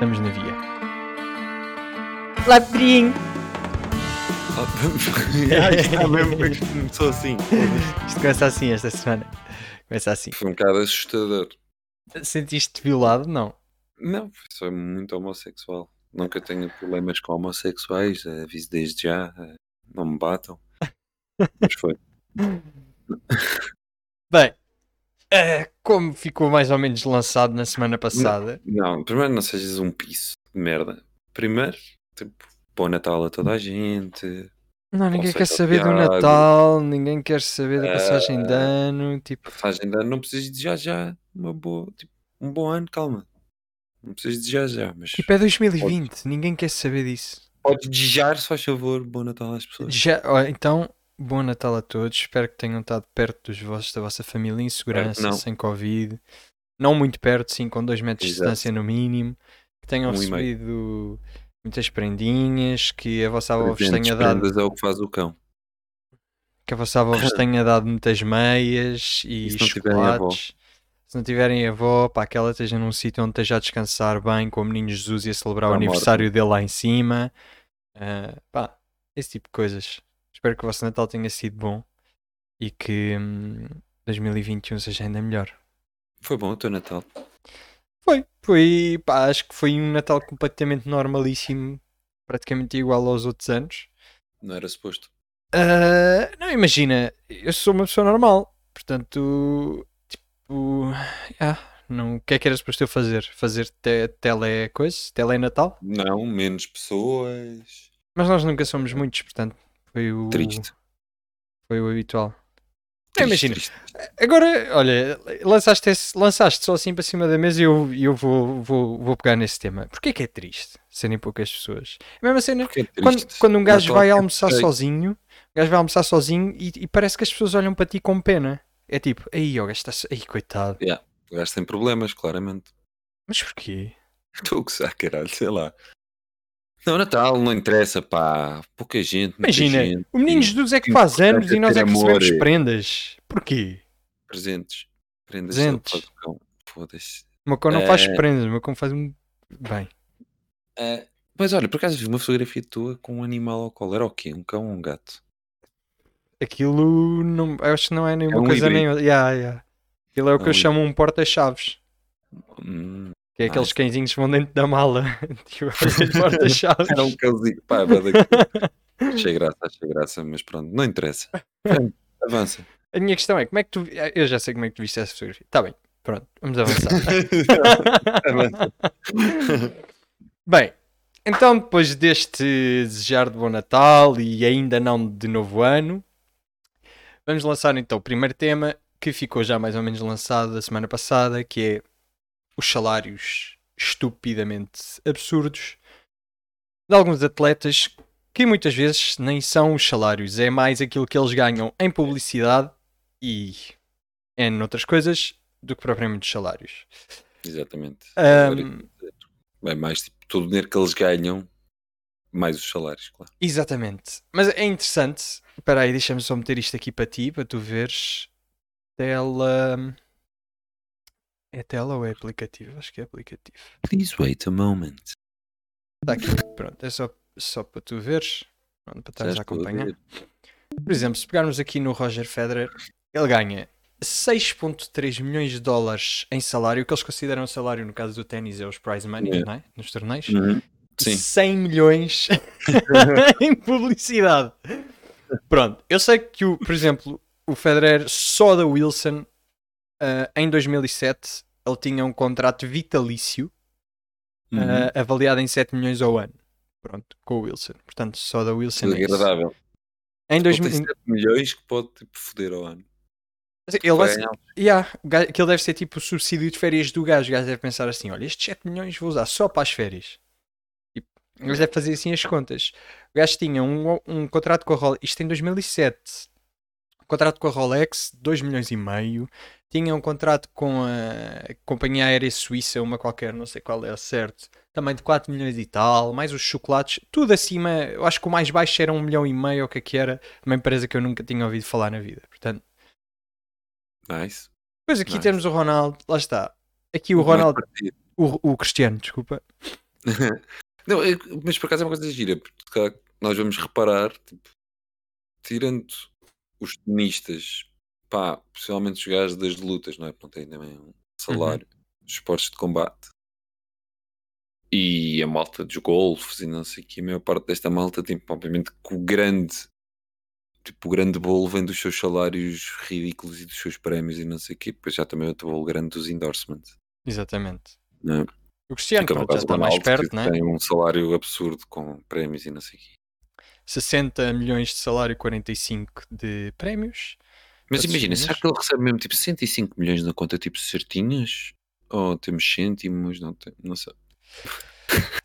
Estamos na via. Olá, Pedrinho! Ai, está mesmo que começou assim. Isto começa assim esta semana. Começa assim. Foi um bocado assustador. Sentiste-te violado? Não. Não, sou muito homossexual. Nunca tenho problemas com homossexuais, aviso desde já, não me batam. Mas foi. Bem, eh, como ficou mais ou menos lançado na semana passada, Não, primeiro não sejas um piso de merda. Primeiro, tipo, bom Natal a toda a gente. não, ninguém quer saber do. Natal, ninguém quer saber da passagem de Eh, ano, tipo, Passagem de ano, não precisas de já já uma boa, tipo, um bom ano, calma. Não precisas de já já, mas tipo é 2020, ninguém quer saber disso. podes desejar, se faz favor, bom Natal às pessoas. Já, então, bom Natal a todos. Espero que tenham estado perto dos vossos, da vossa família em segurança, não. sem Covid. Não muito perto, sim, com dois metros de Exato. distância no mínimo. Que tenham Um recebido muitas prendinhas, que a vossa avó vos tenha dado, é o que faz o cão. que a vossa avó vos tenha dado muitas meias e, E se não tiverem avó? chocolates. Se não tiverem avó, pá, que ela esteja num sítio onde esteja a descansar bem, com o menino Jesus e a celebrar o Está aniversário dele lá em cima. Ah, pá, esse tipo de coisas. Espero que o vosso Natal tenha sido bom e que hum, 2021 seja ainda melhor. Foi bom o teu Natal. Foi, foi, pá, acho que foi um Natal completamente normalíssimo, praticamente igual aos outros anos. Não era suposto. Ah, não, imagina, eu sou uma pessoa normal, portanto, tipo, ah, não, o que é que era suposto eu fazer? Fazer te, tele coisa? Tele Natal? Não, menos pessoas. Mas nós nunca somos muitos, portanto, foi o, Triste. foi o habitual. Triste, imagina, triste. agora, olha, lançaste, esse- lançaste só assim para cima da mesa e eu, eu vou, vou, vou pegar nesse tema. Porquê que é triste serem poucas pessoas? É a mesma cena, é quando, quando um gajo vai almoçar sozinho, o gajo vai almoçar sozinho e, e parece que as pessoas olham para ti com pena. É tipo, aí, ó, gajo está. Aí, coitado. O gajo tem problemas, claramente. Mas porquê? Estou a gozar, caralho, sei lá. Não, Natal não interessa, pá. Pouca gente, Imagina, gente. o menino Jesus é que faz anos é e nós é que recebemos prendas. Porquê? Presentes. Prendas Presentes. Foda-se. O cão não faz É. prendas, o cão faz um. Bem. Ah, mas olha, por acaso vi uma fotografia tua com um animal ao colo. Era o quê? Um cão ou um gato? Aquilo não, acho que não é nenhuma É um coisa nem outra. Yeah, yeah. Aquilo é o que É eu chamo um porta-chaves. Hum, Que é aqueles cãezinhos que vão dentro da mala. tipo, porta-chaves. era um cãozinho. Pá, achei graça, achei graça, mas pronto, não interessa. Avança. A minha questão é, como é que tu. Eu já sei como é que tu viste essa fotografia. Está bem, pronto, vamos avançar. Avança. Bem, então depois deste desejar de bom Natal e ainda não de novo ano, vamos lançar então o primeiro tema que ficou já mais ou menos lançado a semana passada, que é os salários estupidamente absurdos de alguns atletas que muitas vezes nem são os salários, é mais aquilo que eles ganham em publicidade e em outras coisas do que propriamente os salários. Exatamente. Ahm, É mais tipo todo o dinheiro que eles ganham, mais os salários, claro. Exatamente. Mas é interessante. Espera aí, deixa-me só meter isto aqui para ti, para tu veres. Tela. É tela ou é aplicativo? Acho que é aplicativo. Please wait a moment. Está aqui. Pronto, é só, só para tu veres. Pronto, para estares a acompanhar. Por exemplo, se pegarmos aqui no Roger Federer, ele ganha 6.3 milhões de dólares em salário, o que eles consideram salário no caso do ténis é os prize money, não é? Nos torneios. Uhum. Sim. 100 milhões em publicidade. Pronto, eu sei que, o, por exemplo, o Federer só da Wilson ah, em 2007 ele tinha um contrato vitalício Uhum. ah, avaliado em 7 milhões ao ano. Pronto, com o Wilson. Portanto, só da Wilson. é isso. Desagradável. Em Ele 2000, tem 7 milhões que pode tipo, foder ao ano. ele vai ser, yeah, gajo- aquilo deve ser tipo o subsídio de férias do gajo. O gajo deve pensar assim: olha, estes 7 milhões vou usar só para as férias. Tipo, gajo deve fazer assim as contas. O gajo tinha um, um contrato com a Rolex, isto em 2007. Um contrato com a Rolex, 2 milhões e meio. Tinha um contrato com a companhia aérea suíça, uma qualquer, não sei qual é, certo. Também de 4 milhões e tal, mais os chocolates, tudo acima. Eu acho que o mais baixo era 1 milhão e meio, ou o que é que era. Uma empresa que eu nunca tinha ouvido falar na vida. Portanto, Nice. Depois aqui Nice. temos o Ronaldo, lá está. Aqui o Ronaldo, o, o Cristiano, desculpa. Não, é- mas por acaso é uma coisa gira, porque nós vamos reparar, tipo, tirando os tenistas, pá, principalmente os gajos das lutas, não é? Não têm também um salário, os esportes de combate e a malta dos golfes e não sei o que, a maior parte desta malta, tipo, obviamente que o grande, tipo, o grande bolo vem dos seus salários ridículos e dos seus prémios e não sei o que, depois já também outro bolo grande dos endorsements. Exatamente. Não é? O Cristiano Fica pronto, já está mais perto, que não é? tem um salário absurdo com prémios e não sei o quê. 60 milhões de salário, 45 de prémios. Mas imagina, será que ele recebe mesmo tipo 105 milhões na conta, tipo certinhas? Ou temos cêntimos? Não, tem, não sei.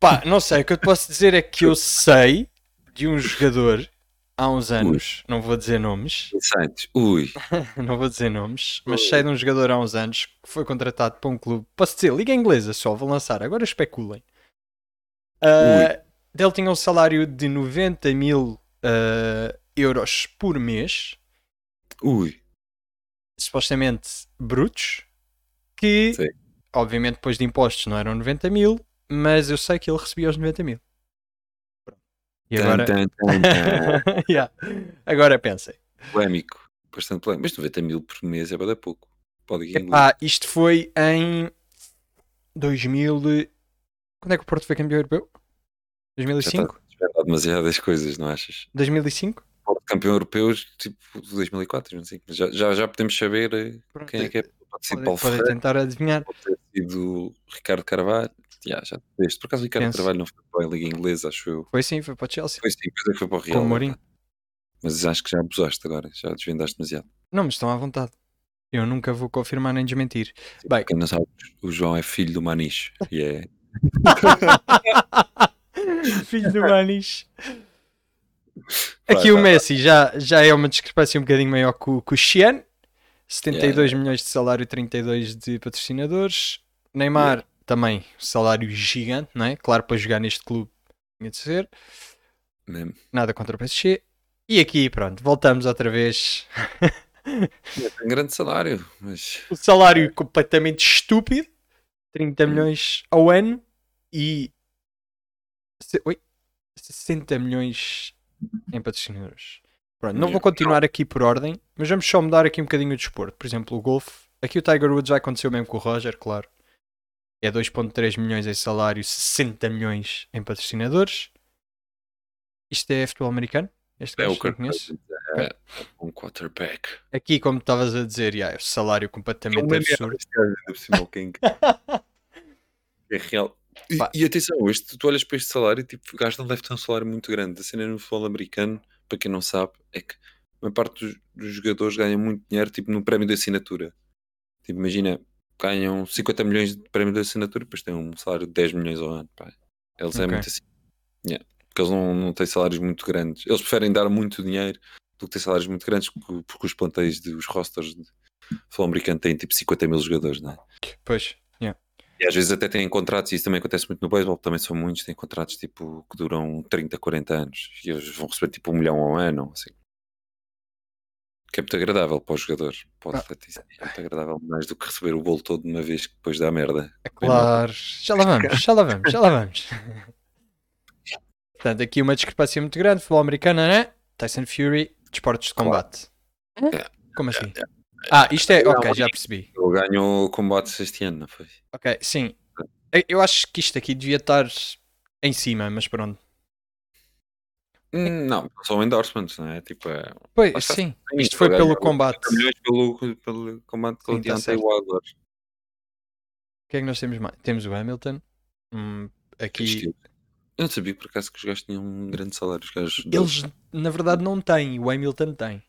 Pá, não sei, o que eu te posso dizer é que eu sei de um jogador há uns anos, não vou dizer nomes, Insights. Ui, não vou dizer nomes, mas sei de um jogador há uns anos que foi contratado para um clube. Posso dizer, Liga Inglesa só, vou lançar, agora especulem. Ah, dele tinha um salário de 90 mil ah, euros por mês, ui. supostamente brutos, que Sim. obviamente depois de impostos não eram 90 mil, mas eu sei que ele recebia os 90 mil. E agora, tan, tan, tan. Yeah. agora pensem. Polémico. Bastante polémico. Mas 90 mil por mês é bada pouco. Pode Epá, isto foi em 2000. e- Quando é que o Porto foi campeão europeu? Já 2005? está já demasiadas coisas, não achas? 2005? Campeão europeu, tipo 2004, não sei. Já, já, já podemos saber eh, Pronto, quem é que é. Pode ser Paulo Ferreira, tentar adivinhar. pode ter sido Ricardo Carvalho. Já, já deste. Por acaso, Ricardo Penso. Carvalho não foi para a Liga Inglesa, acho eu. Foi sim, foi para o Chelsea. Foi sim, depois foi para o Com Real. o Mourinho. Mas acho que já abusaste agora, já desvendaste demasiado. Não, mas estão à vontade. Eu nunca vou confirmar nem desmentir. Bem, Quem não sabe, o João é filho do Maniche e é. filho do Manis. Aqui o Messi já, já é uma discrepância um bocadinho maior que o, que o Xian. 72 milhões de salário, 32 de patrocinadores. Neymar também, salário gigante, não é? Claro, para jogar neste clube tinha de ser. Mesmo. Nada contra o PSG. E aqui, pronto, voltamos outra vez. Tem grande salário, mas O salário completamente estúpido. 30 milhões ao ano. E. Oi? 60 milhões em patrocinadores. Pronto, não vou continuar aqui por ordem, mas vamos só mudar aqui um bocadinho o desporto. Por exemplo, o golfe. Aqui o Tiger Woods já aconteceu mesmo com o Roger, claro. É 2.3 milhões em salário, 60 milhões em patrocinadores. Isto é futebol americano? Este é o que eu que conheço. é um quarterback. Aqui, como estavas a dizer, yeah, é o salário completamente absurdo. Por cima, o King. É real. E, e atenção, este, tu olhas para este salário, tipo, o gajo não deve ter um salário muito grande. A cena no futebol americano, para quem não sabe, é que a maior parte dos, dos jogadores ganham muito dinheiro, tipo, no prémio de assinatura. Tipo, imagina, ganham 50 milhões de prémio de assinatura, depois têm um salário de 10 milhões ao ano. Pá. Eles é Ok. muito assim. Yeah. Porque eles não, não têm salários muito grandes. Eles preferem dar muito dinheiro do que ter salários muito grandes, porque, os plantéis dos rosters de futebol americano têm tipo 50 mil jogadores, não é? Pois. E às vezes até têm contratos, e isso também acontece muito no beisebol, também são muitos, têm contratos tipo que duram 30, 40 anos e eles vão receber tipo um milhão ao ano, assim. Que é muito agradável para os jogadores, para o Ah. atleta, isso é muito agradável mais do que receber o bolo todo de uma vez que depois dá merda. É claro. Já lá vamos, já lá vamos, já lá vamos. Portanto, aqui uma discrepância muito grande. Futebol americano, né? Tyson Fury, desportos de combate. É. Como assim? Ah, isto é. Ok, já percebi. Ele ganhou combates este ano, não foi? Ok, sim. Eu- acho que isto aqui devia estar em cima, mas pronto. Hum, Não, são endorsements, não é? Tipo, é... Pois, sim. Sim, Isto foi pelo combate. 50 milhões pelo, pelo combate que ele tinha o. O que é que nós temos mais? Temos o Hamilton. Hum, aqui. Estilo. Eu não sabia por acaso que os gajos tinham um grande salário. Os gajos Eles, na verdade, não têm. O Hamilton tem.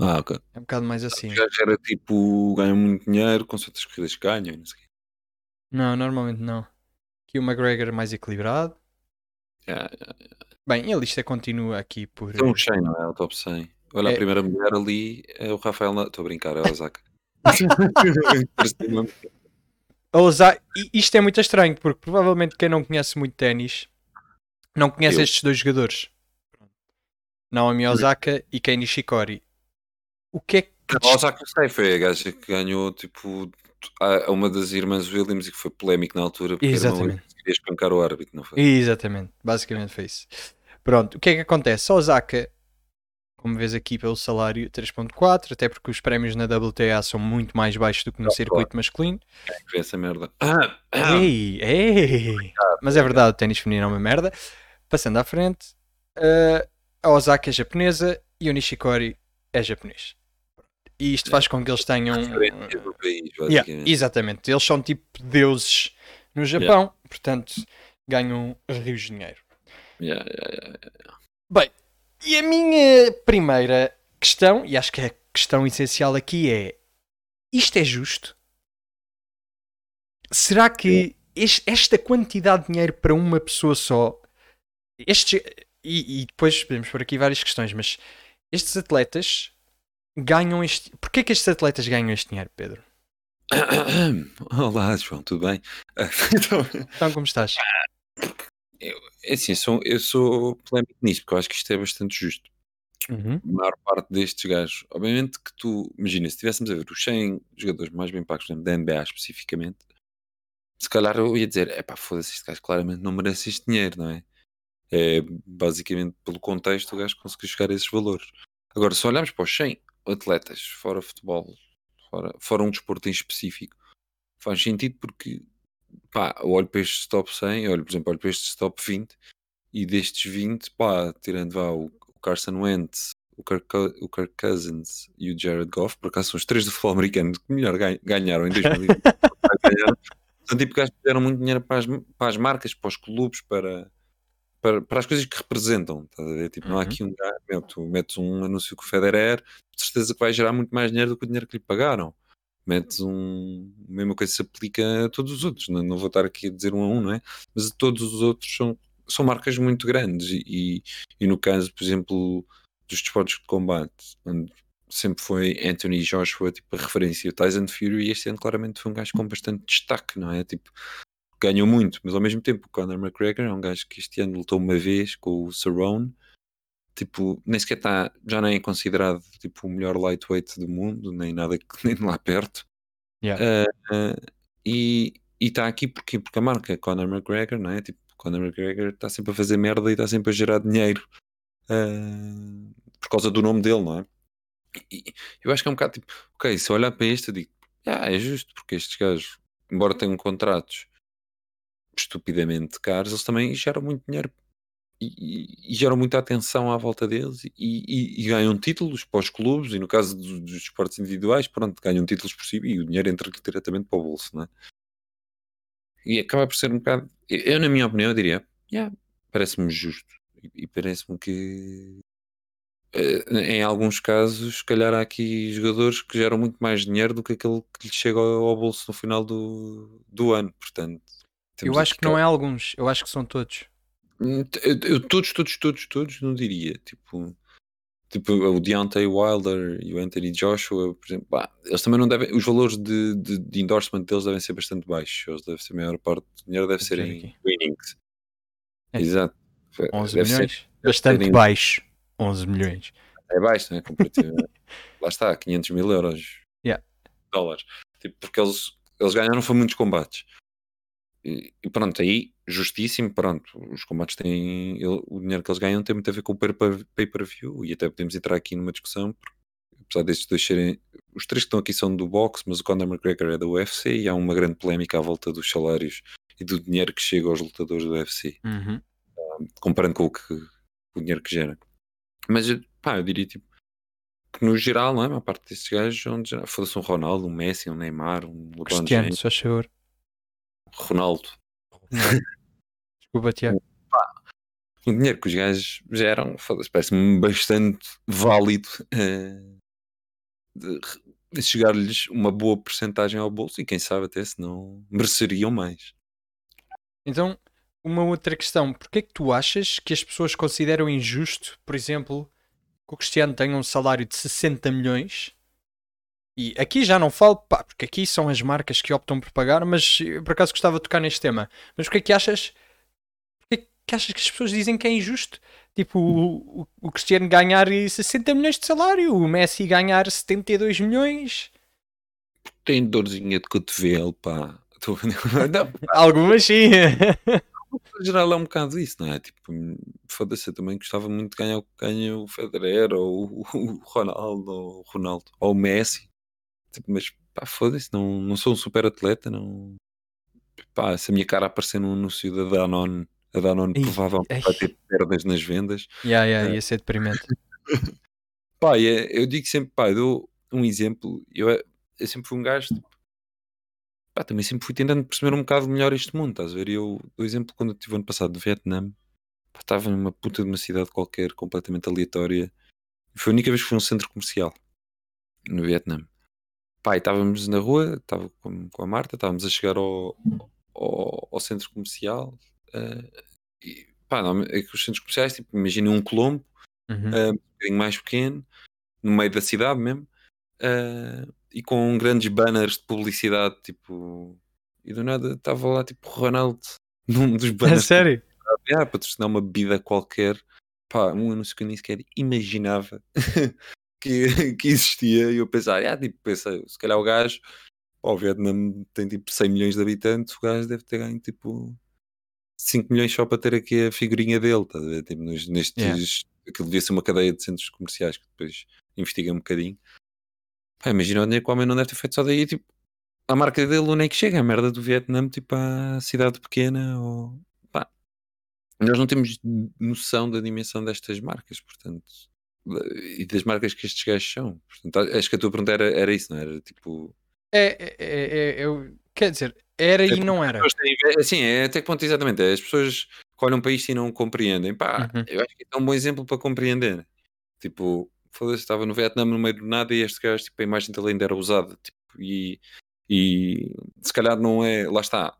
Ah, ok. É um bocado mais assim. Gajos era tipo, ganham muito dinheiro com certas corridas que ganham. e Não sei. Não, normalmente não. Aqui o McGregor mais equilibrado. Yeah, yeah. Bem, ele isto é continua aqui por. São os 100, não é? O top 100. Olha, É. a primeira mulher ali é o Rafael. Estou a brincar, é o Osaka. A Isto é muito estranho, porque provavelmente quem não conhece muito ténis não conhece Eu. estes dois jogadores. Naomi Osaka e Kei Nishikori. O que é que. o Osaka sei, foi a gaja que ganhou tipo a uma das irmãs Williams e que foi polémico na altura porque Exatamente. que ia espancar o árbitro, não foi? Exatamente, basicamente foi isso. Pronto, o que é que acontece? A Osaka, como vês aqui pelo salário, 3.4, até porque os prémios na WTA são muito mais baixos do que no Ah, circuito masculino. Quem é essa merda? Ah, ah, Ei, ei! Mas é verdade, o ténis feminino é uma merda. Passando à frente, eh, a Osaka é japonesa e o Nishikori é japonês. E isto faz com que eles tenham. país, Yeah, exatamente, eles são tipo deuses no Japão, portanto ganham rios de dinheiro. Yeah, yeah, yeah. Bem, e a minha primeira questão, e acho que a questão essencial aqui é: isto é justo? Será que es- esta quantidade de dinheiro para uma pessoa só, estes, e, e depois podemos pôr aqui várias questões, mas estes atletas ganham este. Porquê que estes atletas ganham este dinheiro, Pedro? Olá, João, tudo bem? Então, Então, como estás? é assim, eu sou, eu sou polémico nisso, porque eu acho que isto é bastante justo. Uhum. A maior parte destes gajos, obviamente que tu, imagina, se estivéssemos a ver os 100 jogadores mais bem pagos, da NBA especificamente, se calhar eu ia dizer, é pá, foda-se, este gajo claramente não merece este dinheiro, não é? É basicamente pelo contexto o gajo conseguiu chegar a esses valores. Agora, se olharmos para os 100 atletas, fora futebol, fora, fora um desporto em específico, faz sentido porque, pá, eu olho para estes top 100, eu olho, por exemplo, olho para estes top 20 e destes 20, pá, tirando vá, o, o Carson Wentz, o Kirk, o Kirk Cousins e o Jared Goff, por acaso são os três do futebol americano que melhor ganha- ganharam em 2020. ganharam. São tipo gajos que deram muito dinheiro para as, para as marcas, para os clubes, para, para, para as coisas que representam. Ver? Tipo, não há Uhum. aqui um gajo, meu, tu metes um anúncio com o Federer, de certeza que vai gerar muito mais dinheiro do que o dinheiro que lhe pagaram. Metes um. A mesma coisa se aplica a todos os outros. Não, não vou estar aqui a dizer um a um, não é? Mas todos os outros são, são marcas muito grandes. E, e, e no caso, por exemplo, dos desportos de combate, onde sempre foi Anthony Joshua, tipo, a referência. O Tyson Fury, e este ano claramente foi um gajo com bastante destaque, não é? Tipo, ganhou muito, mas ao mesmo tempo o Conor McGregor é um gajo que este ano lutou uma vez com o Cerrone. Tipo, nem sequer está, já nem é considerado tipo, o melhor lightweight do mundo, nem nada que nem lá perto. Yeah. Ah, e está aqui porque, porque a marca Conor McGregor, não é? Tipo, Conor McGregor está sempre a fazer merda e está sempre a gerar dinheiro ah, por causa do nome dele, não é? E eu acho que é um bocado tipo, ok, se eu olhar para este, eu digo, ah, é justo, porque estes gajos, embora tenham contratos estupidamente caros, eles também geram muito dinheiro e, e- geram muita atenção à volta deles e, e- ganham títulos para os clubes e no caso dos, dos esportes individuais, pronto, ganham títulos por si e o dinheiro entra diretamente para o bolso, não é? E acaba por ser um bocado, eu, na minha opinião, eu diria, yeah, parece-me justo e, parece-me que eh, em alguns casos, se calhar há aqui jogadores que geram muito mais dinheiro do que aquele que lhes chega ao, ao bolso no final do, do ano, portanto. Eu acho que não é alguns, eu acho que são todos. Hum, Eu, eu todos, todos, todos, todos, não diria. Tipo, tipo o Deontay Wilder e o Anthony Joshua, por exemplo, pá, eles também não devem. Os valores de, de, de endorsement deles devem ser bastante baixos. Eles devem ser a maior parte do dinheiro deve ser em aqui. winnings. É. Exato. 11 Deve ser- milhões. Bastante serem- baixo. 11 milhões. é baixo, né? Comparativamente. Lá está, 500 mil euros. Yeah. Dólares. Tipo, porque eles, eles ganharam foi muitos combates. E, pronto, aí, justíssimo, pronto. Os combates têm. ele- o dinheiro que eles ganham tem muito a ver com o pay- pay-per-view. E até podemos entrar aqui numa discussão, porque, apesar destes dois serem. Os três que estão aqui são do boxe, mas o Conor McGregor é da UFC e há uma grande polémica à volta dos salários e do dinheiro que chega aos lutadores do UFC Uhum. comparando com o, que, o dinheiro que gera. Mas eu- pá, eu diria tipo que no geral, não é? A maior parte destes gajos onde fosse um Ronaldo, um Messi, um Neymar, um LeBron Cristiano, James, faz favor. Ronaldo. Desculpa, Tiago. O dinheiro que os gajos geram, parece-me bastante válido de, de chegar-lhes uma boa porcentagem ao bolso e quem sabe até se não mereceriam mais. Então, uma outra questão. Porquê é que tu achas que as pessoas consideram injusto, por exemplo, que o Cristiano tenha um salário de 60 milhões? E aqui já não falo, pá, porque aqui são as marcas que optam por pagar, mas eu, por acaso gostava de tocar neste tema. Mas porquê é que achas, porquê é que achas que as pessoas dizem que é injusto? Tipo, o, o, o Cristiano ganhar 60 milhões de salário, o Messi ganhar 72 milhões. Tem dorzinha de cotovelo, pá. Algumas sim. no geral é um bocado isso, não é? Tipo, foda-se, eu também gostava muito de ganhar o que ganha o Federer ou o Ronaldo ou o Ronaldo ou o Messi. Tipo, mas pá, foda-se, não, não sou um super atleta, não. Pá, se a minha cara aparecer num anúncio da Danone, a Danone Ih, provavelmente ai. vai ter perdas nas vendas. yeah, yeah, ia ser deprimente. Pá, é- eu digo sempre, pá, eu dou um exemplo. Eu, eu sempre fui um gajo, tipo, pá, também sempre fui tentando perceber um bocado melhor este mundo, estás a ver? Eu, do exemplo, quando eu estive ano passado no Vietnã, pá, estava numa puta de uma cidade qualquer, completamente aleatória. Foi a única vez que fui a um centro comercial no Vietnã. Pá, estávamos na rua, estava com, com a Marta, estávamos a chegar ao, ao, ao centro comercial. eh, e, pá, não, é que os centros comerciais, tipo, imaginem um Colombo, Uhum. ah, um bocadinho mais pequeno, no meio da cidade mesmo, ah, e com grandes banners de publicidade, tipo, e do nada estava lá tipo Ronaldo num dos É banners sério? ah, patrocinar uma bebida qualquer, pá, um anúncio que eu nem sequer imaginava que, que existia, e eu pensava, ah, tipo, pensei, se calhar o gajo, pá, o Vietnã tem tipo 100 milhões de habitantes, o gajo deve ter ganho tipo 5 milhões só para ter aqui a figurinha dele, a ver? Tipo, nos- nestes, Yeah. aquilo devia ser uma cadeia de centros comerciais que depois investiga um bocadinho. Pá, imagina o dinheiro que o homem não deve ter feito só daí, tipo, a marca dele onde é que chega, a merda do Vietnã, tipo, à cidade pequena, ou pá, nós não temos noção da dimensão destas marcas, portanto, e das marcas que estes gajos são. Portanto, acho que a tua pergunta era, era isso, não era? Tipo, É, é, é, é- eu- quer dizer, era e não era. Assim, é até que ponto exatamente. é, As pessoas que olham para isto e não compreendem. Pá, Uhum. eu acho que é um bom exemplo para compreender. Tipo, foda-se, estava no Vietnã no meio do nada e este gajo, tipo, a imagem dele ainda era usada. Tipo, e, e se calhar não é. Lá está.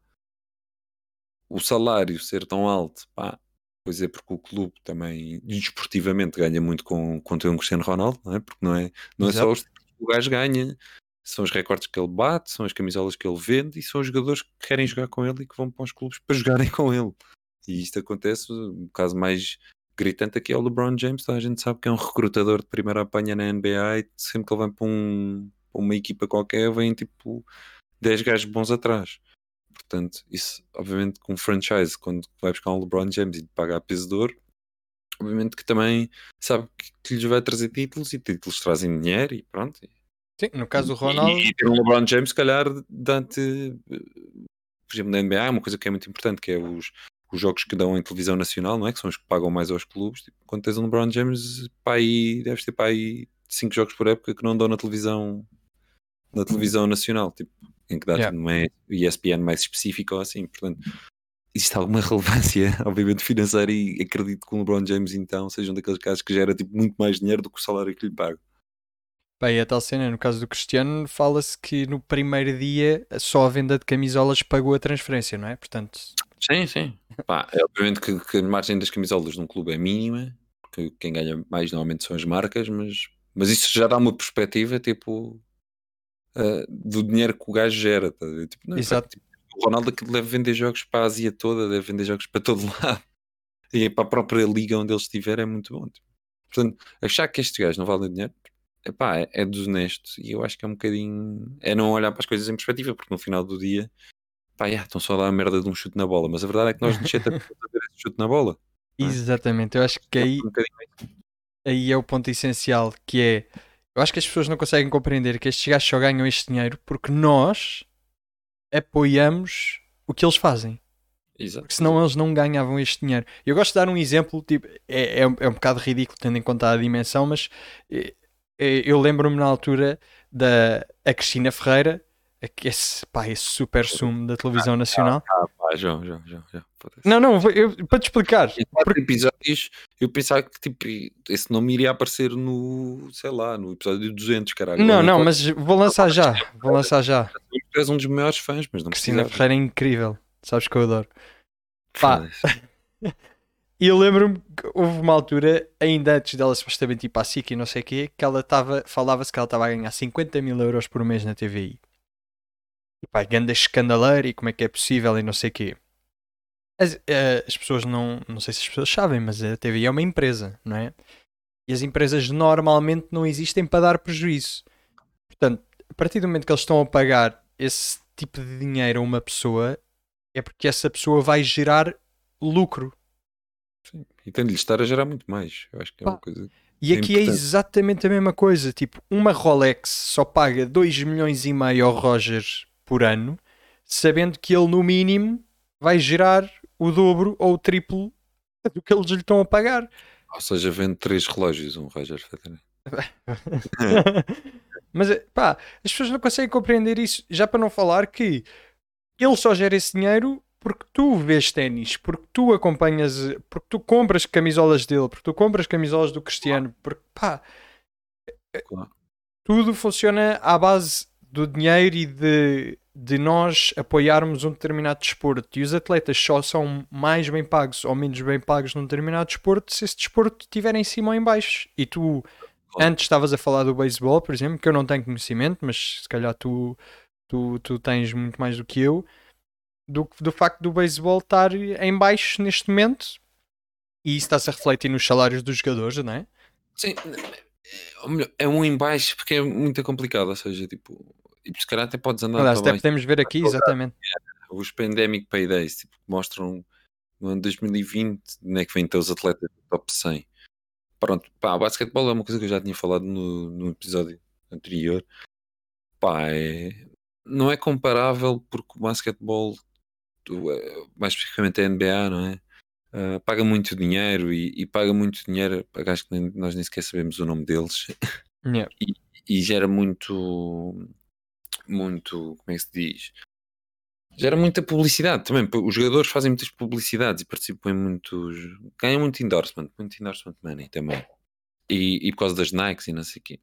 O salário ser tão alto, pá. Pois é, porque o clube também, desportivamente, ganha muito com, com ter um Cristiano Ronaldo, não é? Porque não é, não é só os que o gajo ganha, são os recordes que ele bate, são as camisolas que ele vende e são os jogadores que querem jogar com ele e que vão para os clubes para jogarem com ele. E isto acontece, o caso mais gritante aqui é o LeBron James, toda a gente sabe que é um recrutador de primeira apanha na NBA e sempre que ele vai para, um- para uma equipa qualquer, vem tipo 10 gajos bons atrás. Portanto, isso, obviamente, com um franchise, quando vai buscar um LeBron James e paga a peso de ouro, obviamente que também sabe que, que lhes vai trazer títulos e títulos trazem dinheiro e pronto. Sim, no caso do Ronaldo, E, e ter um LeBron James, se calhar, eh, por exemplo, na NBA, uma coisa que é muito importante, que é os, os jogos que dão em televisão nacional, não é? Que são os que pagam mais aos clubes. Tipo, quando tens um LeBron James, pá, aí, deves ter pá, aí 5 jogos por época que não dão na televisão na televisão nacional, tipo, em que dá Yeah. não é ESPN mais específico ou assim, portanto existe alguma relevância, obviamente financeira e acredito que o LeBron James então seja um daqueles casos que gera tipo, muito mais dinheiro do que o salário que lhe paga. Bem, e a tal cena, no caso do Cristiano, fala-se que no primeiro dia só a venda de camisolas pagou a transferência, não é? Portanto, Sim, sim. Pá, é obviamente que, que a margem das camisolas num clube é mínima, porque quem ganha mais normalmente são as marcas, mas, mas isso já dá uma perspectiva tipo ah, do dinheiro que o gajo gera. tá? Tipo, não, pá, Exato. tipo, o Ronaldo que deve vender jogos para a Ásia toda, deve vender jogos para todo lado. E para a própria liga onde ele estiver é muito bom. tipo. Portanto, achar que estes gajos não valem dinheiro epá, é, é desonesto e eu acho que é um bocadinho é não olhar para as coisas em perspectiva, porque no final do dia pá, yeah, estão só a dar a merda de um chute na bola, mas a verdade é que nós nos chatamos a ver esse chute na bola. é? exatamente, eu acho que aí, Um bocadinho aí é o ponto essencial, que é, eu acho que as pessoas não conseguem compreender que estes gajos só ganham este dinheiro porque nós apoiamos o que eles fazem. Exato. porque senão eles não ganhavam este dinheiro. Eu gosto de dar um exemplo, tipo, é, é, um- é um bocado ridículo tendo em conta a dimensão, mas eh, eh, eu lembro-me na altura da a Cristina Ferreira, esse, pá, esse super sumo da televisão nacional. Ah, pá, João, João, João, João. Não, não, eu- para te explicar. Em quatro episódios, eu pensava que tipo, esse nome iria aparecer no, sei lá, no episódio 200, caralho. Não, não, mas vou lançar já. Vou lançar já. Tu és um dos maiores fãs, mas não Cristina precisava. Ferreira é incrível. Sabes que eu adoro. Pá. E eu lembro-me que houve uma altura, ainda antes dela supostamente ir para a SIC e não sei o quê, que ela estava, falava-se que ela estava a ganhar 50 mil euros por mês na TVI. E pá, ganda escandaleiro e como é que é possível e não sei o quê. As, eh, as pessoas não, não sei se as pessoas sabem, mas a TVI é uma empresa, não é? E as empresas normalmente não existem para dar prejuízo. Portanto, a partir do momento que eles estão a pagar esse, tipo de dinheiro a uma pessoa, é porque essa pessoa vai gerar lucro. Sim. E tem de lhe estar a gerar muito mais. Eu acho que é Pá. uma coisa. E aqui é exatamente a mesma coisa. Tipo, uma Rolex só paga 2 milhões e meio ao Roger por ano, sabendo que ele, no mínimo, vai gerar o dobro ou o triplo do que eles lhe estão a pagar. Ou seja, vende três relógios, um Roger Federer. Mas, pá, as pessoas não conseguem compreender isso. Já para não falar que ele só gera esse dinheiro porque tu vês ténis, porque tu acompanhas, porque tu compras camisolas dele, porque tu compras camisolas do Cristiano, porque, pá, Claro. tudo funciona à base do dinheiro e de, de nós apoiarmos um determinado desporto. E os atletas só são mais bem pagos ou menos bem pagos num determinado desporto se esse desporto estiver em cima ou em baixo. E tu, antes estavas a falar do beisebol, por exemplo, que eu não tenho conhecimento, mas se calhar tu, tu, tu tens muito mais do que eu, do, do facto do beisebol estar em baixo neste momento. E isso está-se a refletir nos salários dos jogadores, não é? Sim, é um em baixo porque é muito complicado. Ou seja, tipo, e se calhar até podes andar Aliás, até podemos ver aqui, exatamente. Os Pandemic Paydays tipo, mostram no ano 2020 onde é que vêm ter os atletas do top 100. Pronto, pá, o basquetebol é uma coisa que eu já tinha falado no, no episódio anterior. Pá, é, não é comparável porque o basquetebol, eh, mais especificamente a NBA, não é? Ah, paga muito dinheiro e, e paga muito dinheiro para gajos que nem- nós nem sequer sabemos o nome deles Yeah. e gera muito muito, como é que se diz? Gera muita publicidade também. Os jogadores fazem muitas publicidades e participam em muitos. ganham muito endorsement, muito endorsement money também. E, e por causa das Nikes e não sei o quê.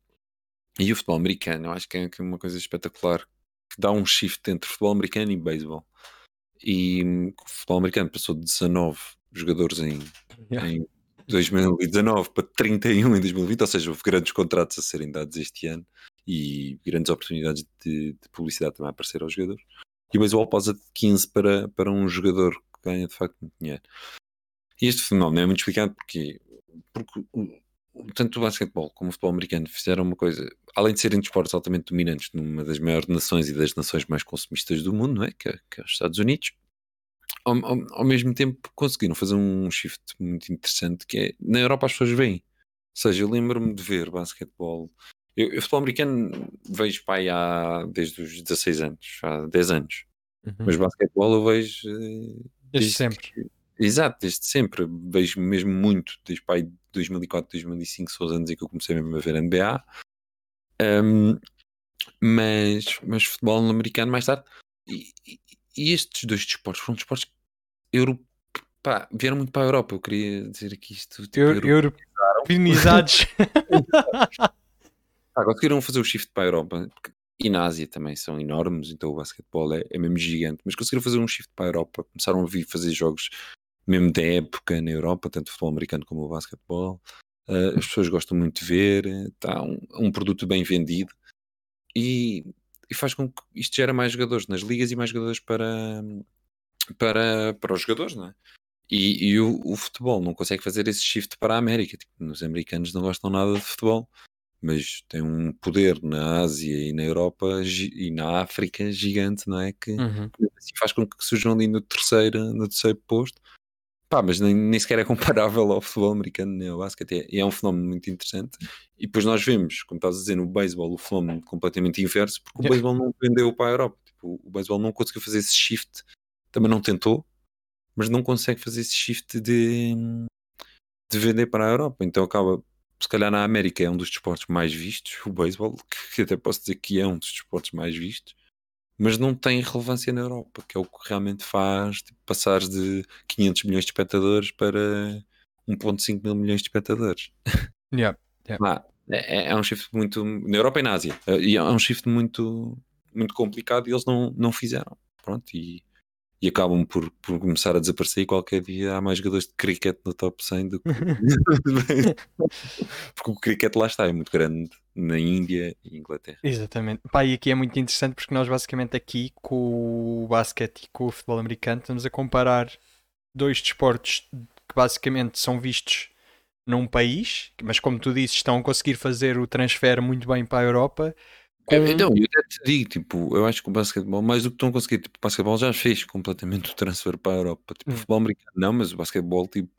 E o futebol americano, eu acho que é que é uma coisa espetacular que dá um shift entre futebol americano e beisebol. E hum, o futebol americano passou de 19 jogadores em, Yeah. em 2019 para 31 em 2020, ou seja, houve grandes contratos a serem dados este ano e grandes oportunidades de, de publicidade também a aparecer aos jogadores. E o beisebol passa de 15 para, para um jogador que ganha de facto muito dinheiro. E este fenómeno é muito explicado porque, porque o- o- tanto o basquetebol como o futebol americano fizeram uma coisa, além de serem desportos altamente dominantes numa das maiores nações e das nações mais consumistas do mundo, não é? que, é- que é os Estados Unidos, ao, ao- ao mesmo tempo conseguiram fazer um shift muito interessante que é na Europa as pessoas veem. Ou seja, eu lembro-me de ver basquetebol. Eu, eu futebol americano vejo pai há desde os 16 anos, há 10 anos. Uhum. Mas basquetebol eu vejo eh, Desde sempre. que- exato, desde sempre. Vejo mesmo muito, desde pai de 2004, 2005, são os anos em que eu comecei mesmo a ver NBA. Ahm, mas, mas futebol americano mais tarde. E, e- e estes dois desportos foram desportos euro, pá, vieram muito para a Europa. Eu queria dizer aqui isto. Tipo, Eu, euro- Europenizados. Ah, conseguiram fazer o shift para a Europa porque- e na Ásia também são enormes, então o basquetebol é, é mesmo gigante, mas conseguiram fazer um shift para a Europa, começaram a vir fazer jogos mesmo da época na Europa, tanto o futebol americano como o basquetebol. Ah, as pessoas gostam muito de ver, está um, um produto bem vendido e, e faz com que isto gera mais jogadores nas ligas e mais jogadores para, para, para os jogadores, não é? E, e o, o futebol não consegue fazer esse shift para a América. Tipo, os americanos não gostam nada de futebol mas tem um poder na Ásia e na Europa e na África gigante, não é? Que Uhum. assim faz com que surjam ali no terceiro, no terceiro posto. Pá, mas nem, nem sequer é comparável ao futebol americano nem ao basquete. É- E é um fenómeno muito interessante. E depois nós vemos, como estás a dizer, no beisebol, o fenómeno completamente inverso, porque o beisebol não vendeu para a Europa. Tipo, o beisebol não conseguiu fazer esse shift, também não tentou, mas não consegue fazer esse shift de, de vender para a Europa. Então acaba, se calhar na América é um dos desportos mais vistos, o beisebol, que até posso dizer que é um dos desportos mais vistos, mas não tem relevância na Europa, que é o que realmente faz tipo, passar de 500 milhões de espectadores para 1.5 mil milhões de espectadores. Yeah. Ah, é, é um shift muito. Na Europa e na Ásia. E é um shift muito, muito complicado e eles não, não fizeram. Pronto, e, e acabam por, por começar a desaparecer e qualquer dia há mais jogadores de cricket no top 100 do que. porque o cricket lá está, é muito grande na Índia e Inglaterra. Exatamente. Pá, e aqui é muito interessante porque nós basicamente aqui com o basquete e com o futebol americano estamos a comparar dois desportos que basicamente são vistos num país, mas como tu disse, estão a conseguir fazer o transfer muito bem para a Europa com- Eu, não, eu até te digo, tipo, eu acho que o basquetebol, mais do que estão a conseguir, tipo, o basquetebol já fez completamente o transfer para a Europa. Tipo, Hum. o futebol americano não, mas o basquetebol, tipo,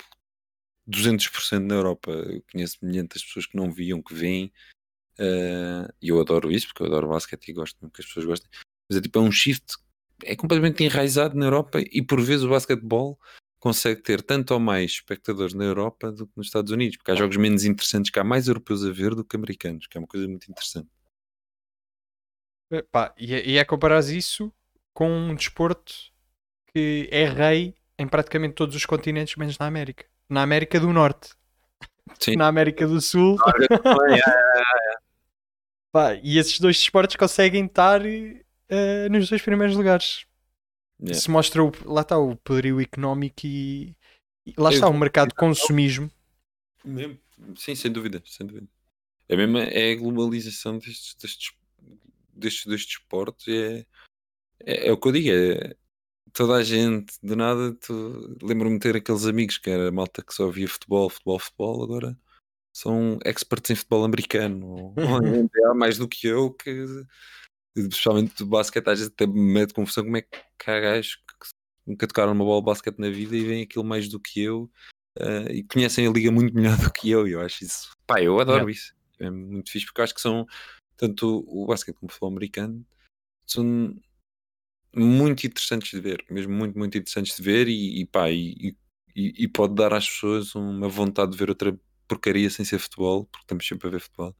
200% na Europa. Eu conheço milhares de pessoas que não viam, que veem. eh, E eu adoro isso, porque eu adoro basquete e gosto que as pessoas gostem. Mas é tipo, é um shift, é completamente enraizado na Europa e por vezes o basquetebol consegue ter tanto ou mais espectadores na Europa do que nos Estados Unidos, porque há jogos menos interessantes que há mais europeus a ver do que americanos, que é uma coisa muito interessante. Pá, e, é, e é comparar isso com um desporto que é rei em praticamente todos os continentes, menos na América. Na América do Norte. Sim. Na América do Sul. Pá, e esses dois desportos conseguem estar eh, nos dois primeiros lugares. Yeah. Se mostra o, lá está o poderio económico e, e lá Eu está o mercado de consumismo. Mesmo. Sim, sem dúvida, sem dúvida. É mesmo é a globalização destes, destes, destes, destes esportes. É, é, é o que eu digo. É, toda a gente, de nada, tu- lembro-me de ter aqueles amigos que era malta que só via futebol, futebol, futebol. Agora são experts em futebol americano ou, ou em NBA mais do que eu. Que, especialmente do basquete, às vezes até me mete confusão como é que há gajos que nunca tocaram uma bola de basquete na vida e veem aquilo mais do que eu. Uh, e conhecem a liga muito melhor do que eu, e eu acho isso. Pá, eu adoro isso. É muito fixe porque eu acho que são tanto o basquete como o futebol americano são muito interessantes de ver, mesmo muito, muito interessantes de ver e, e pá, e, e, e pode dar às pessoas uma vontade de ver outra porcaria sem ser futebol, porque estamos sempre a ver futebol.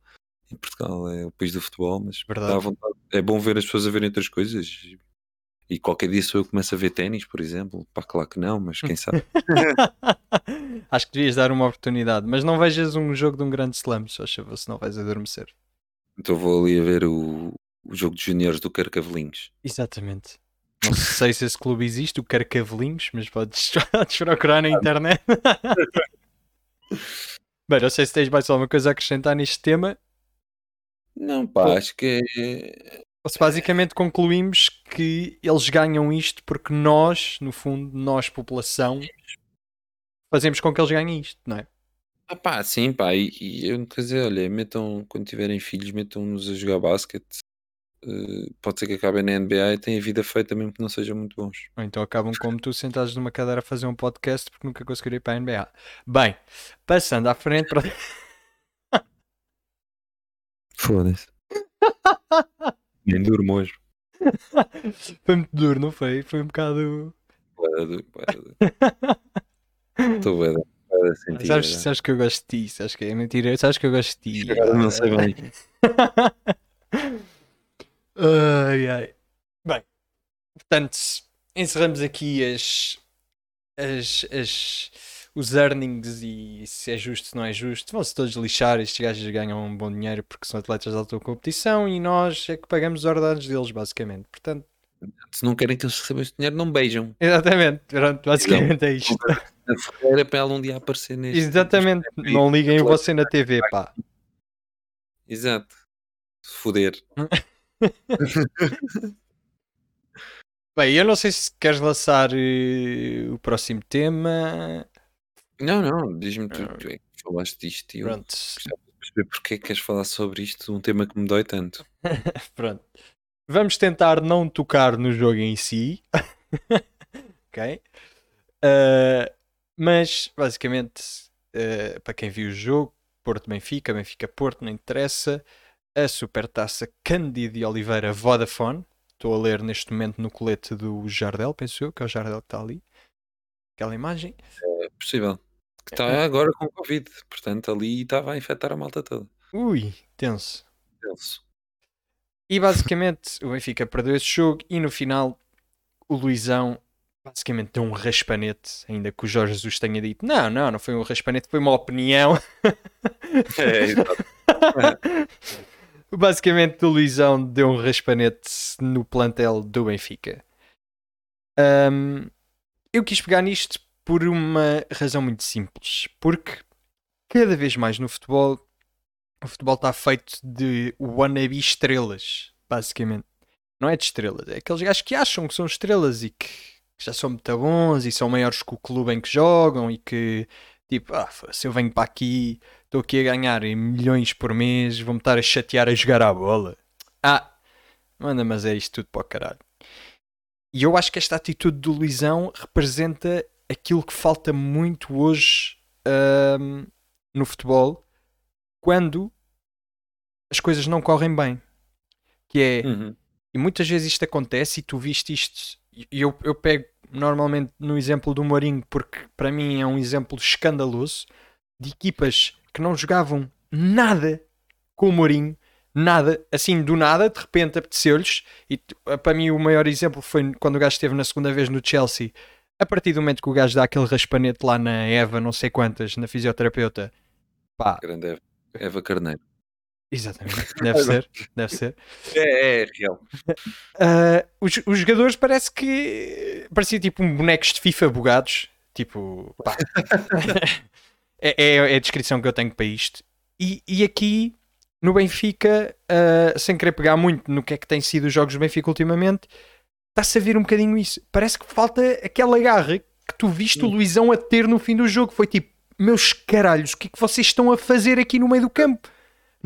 Em Portugal é o país do futebol, mas vontade. é bom ver as pessoas a verem outras coisas. E qualquer dia se eu começo a ver ténis, por exemplo, pá, claro que não, mas quem sabe. Acho que devias dar uma oportunidade, mas não vejas um jogo de um grande slam, só favor, senão vais adormecer. Então vou ali a ver o, o jogo de juniores do Carcavelinhos. Exatamente. Não sei se esse clube existe, o Carcavelinhos, mas podes, podes procurar na internet. Bem, não sei se tens mais alguma coisa a acrescentar neste tema. Não, pá, acho que é. Se basicamente concluímos que eles ganham isto porque nós, no fundo, nós, população, fazemos com que eles ganhem isto, não é? Ah, pá, sim, pá. E, e eu quer dizer, olha, metam, quando tiverem filhos, metam-nos a jogar basquete. Eh, pode ser que acabem na NBA e tenham a vida feita mesmo que não sejam muito bons. Ou então acabam como tu, sentados numa cadeira a fazer um podcast porque nunca conseguiram ir para a NBA. Bem, passando à frente para. Foda-se. Nem durmo hoje. Foi muito duro, não foi? Foi um bocado. Duro, duro. Estou bué sentida, Sabes, já. sabes que eu gosto de ti, sabes que é mentira, sabes que eu gosto de ti. Agora não sei bem. ai, ai. Bem, portanto, encerramos aqui as, as, as, os earnings e se é justo, se não é justo. Vão-se todos lixar. Estes gajos ganham um bom dinheiro porque são atletas de alta competição e nós é que pagamos os ordenados deles, basicamente. Portanto, Se não querem que eles recebam esse dinheiro, não beijam. exatamente, pronto, basicamente é isto. A Ferreira para ela um dia aparecer neste. Exatamente, não liguem você na TV, pá. Exato. Foder. Bem, eu não sei se queres lançar eh, o próximo tema. Não, não, diz-me tu, tu é que falaste disto e eu Pronto, perceber porque é que queres falar sobre isto, um tema que me dói tanto. pronto. Vamos tentar não tocar no jogo em si. ok? Uh, mas, basicamente, uh, para quem viu o jogo, Porto-Benfica, Benfica-Porto, não interessa. A supertaça Cândido de Oliveira Vodafone. Estou a ler neste momento no colete do Jardel, penso eu, que é o Jardel que está ali. Aquela imagem. É possível. Que está agora com Covid, portanto ali estava a infectar a malta toda. Ui, tenso. Tenso. E basicamente o Benfica perdeu esse jogo e no final o Luizão basicamente deu um raspanete, ainda que o Jorge Jesus tenha dito não, não, não foi um raspanete, foi uma opinião. É, exato. basicamente o Luizão deu um raspanete no plantel do Benfica. Ahm, eu quis pegar nisto por uma razão muito simples, porque cada vez mais no futebol o futebol está feito de wannabe estrelas, basicamente. Não é de estrelas, é aqueles gajos que acham que são estrelas e que já são muito bons e são maiores que o clube em que jogam e que, tipo, ah, se eu venho para aqui, estou aqui a ganhar milhões por mês, vou-me estar a chatear a jogar à bola. Ah, manda, mas é isto tudo para o caralho. E eu acho que esta atitude do Luizão representa aquilo que falta muito hoje ahm, no futebol quando as coisas não correm bem. Que é, Uhum. e muitas vezes isto acontece e tu viste isto, e eu, eu pego normalmente no exemplo do Mourinho porque para mim é um exemplo escandaloso de equipas que não jogavam nada com o Mourinho, nada, assim do nada, de repente apeteceu-lhes. E para mim o maior exemplo foi quando o gajo esteve na segunda vez no Chelsea. A partir do momento que o gajo dá aquele raspanete lá na Eva, não sei quantas, na fisioterapeuta, pá, Grande Eva, Eva Carneiro. Exatamente, deve ser, deve ser. É, é real. Ah, os, os jogadores parece que parecia tipo um bonecos de FIFA bugados. Tipo, pá. é, é- é a descrição que eu tenho para isto. E, e aqui no Benfica, ah, sem querer pegar muito no que é que tem sido os jogos do Benfica ultimamente, está-se a ver um bocadinho isso. Parece que falta aquela garra que tu viste o Luizão a ter no fim do jogo. Foi tipo, meus caralhos, o que é que vocês estão a fazer aqui no meio do campo?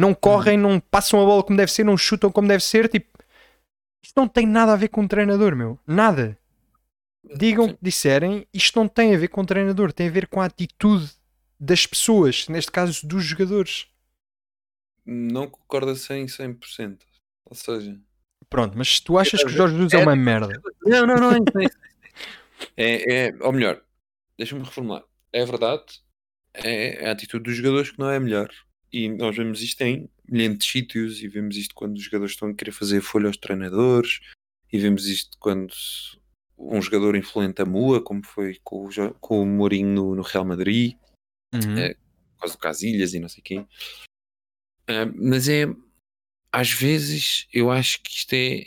Não correm, não passam a bola como deve ser, não chutam como deve ser. Tipo, isto não tem nada a ver com o treinador, meu. Nada. Digam o que disserem, isto não tem a ver com o treinador, tem a ver com a atitude das pessoas, neste caso dos jogadores. Não concordo assim 100%. Ou seja, Pronto, mas se tu achas que o Jorge Jesus é uma merda, Não, não, não. é isso, É, é, ou melhor, deixa-me reformular. É verdade, é a atitude dos jogadores que não é a melhor. E nós vemos isto em milhares de sítios e vemos isto quando os jogadores estão a querer fazer folha aos treinadores e vemos isto quando um jogador influente a Mua, como foi com o, com o Mourinho no, no Real Madrid, Uhum. É. por causa do Casilhas e não sei quem. Ah, mas é às vezes eu acho que isto é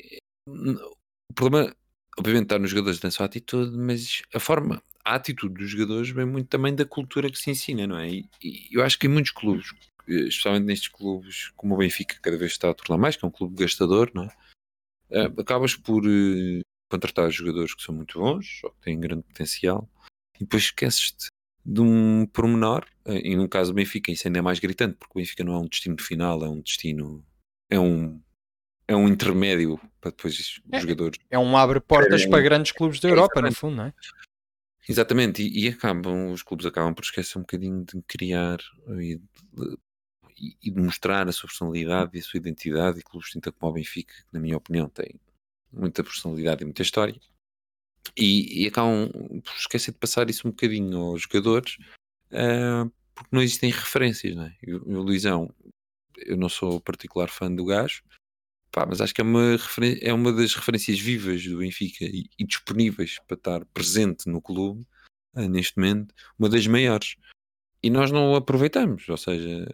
o problema, obviamente está nos jogadores da sua atitude, mas a forma, a atitude dos jogadores vem muito também da cultura que se ensina, não é? E, e eu acho que em muitos clubes, eh, especialmente nestes clubes como o Benfica, cada vez está a tornar mais, que é um clube gastador, não é? Ah, acabas por eh, contratar jogadores que são muito bons, ou que têm grande potencial, e depois esqueces-te de um pormenor, eh, e no caso do Benfica isso ainda é mais gritante, porque o Benfica não é um destino final, é um destino, é um, é um intermédio para depois os É. jogadores. É um abre portas É, para grandes clubes da é, Europa, no fundo, não é? Exatamente, e, e acabam, os clubes acabam por esquecer um bocadinho de criar e de, e- e de mostrar a sua personalidade e a sua identidade, e clubes tinta como o Benfica, que na minha opinião tem muita personalidade e muita história, e, e acabam por esquecer de passar isso um bocadinho aos jogadores, ah, porque não existem referências, não é? O- Luizão, eu não sou particular fã do gajo, pá, mas acho que é uma, é uma das referências vivas do Benfica e, e disponíveis para estar presente no clube, ah, neste momento, uma das maiores. E nós não aproveitamos, ou seja,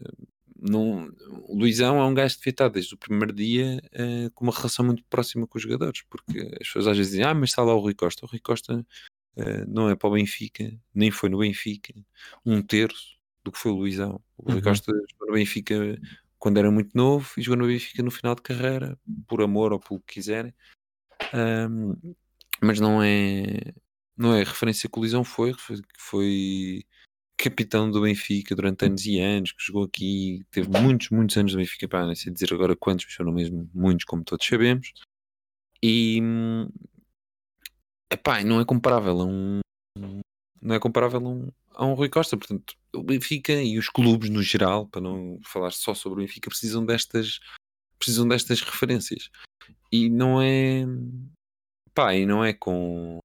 não, o Luizão é um gajo devia estar desde o primeiro dia ah, com uma relação muito próxima com os jogadores, porque as pessoas às vezes dizem, ah, mas está lá o Rui Costa. O Rui Costa ah, não é para o Benfica, nem foi no Benfica, um terço do que foi o Luizão. O Rui Uhum. Costa jogou no Benfica quando era muito novo e jogou no Benfica no final de carreira, por amor ou pelo que quiserem. Ahm, mas não é não é a referência que o Luizão foi, foi, foi capitão do Benfica durante anos e anos, que jogou aqui, teve muitos, muitos anos no Benfica, pá, não sei dizer agora quantos, mas foram mesmo muitos, como todos sabemos. E epá, não é comparável a um não é comparável a um, a um Rui Costa, portanto, o Benfica e os clubes no geral, para não falar só sobre o Benfica, precisam destas precisam destas referências. E não é pá, e não é com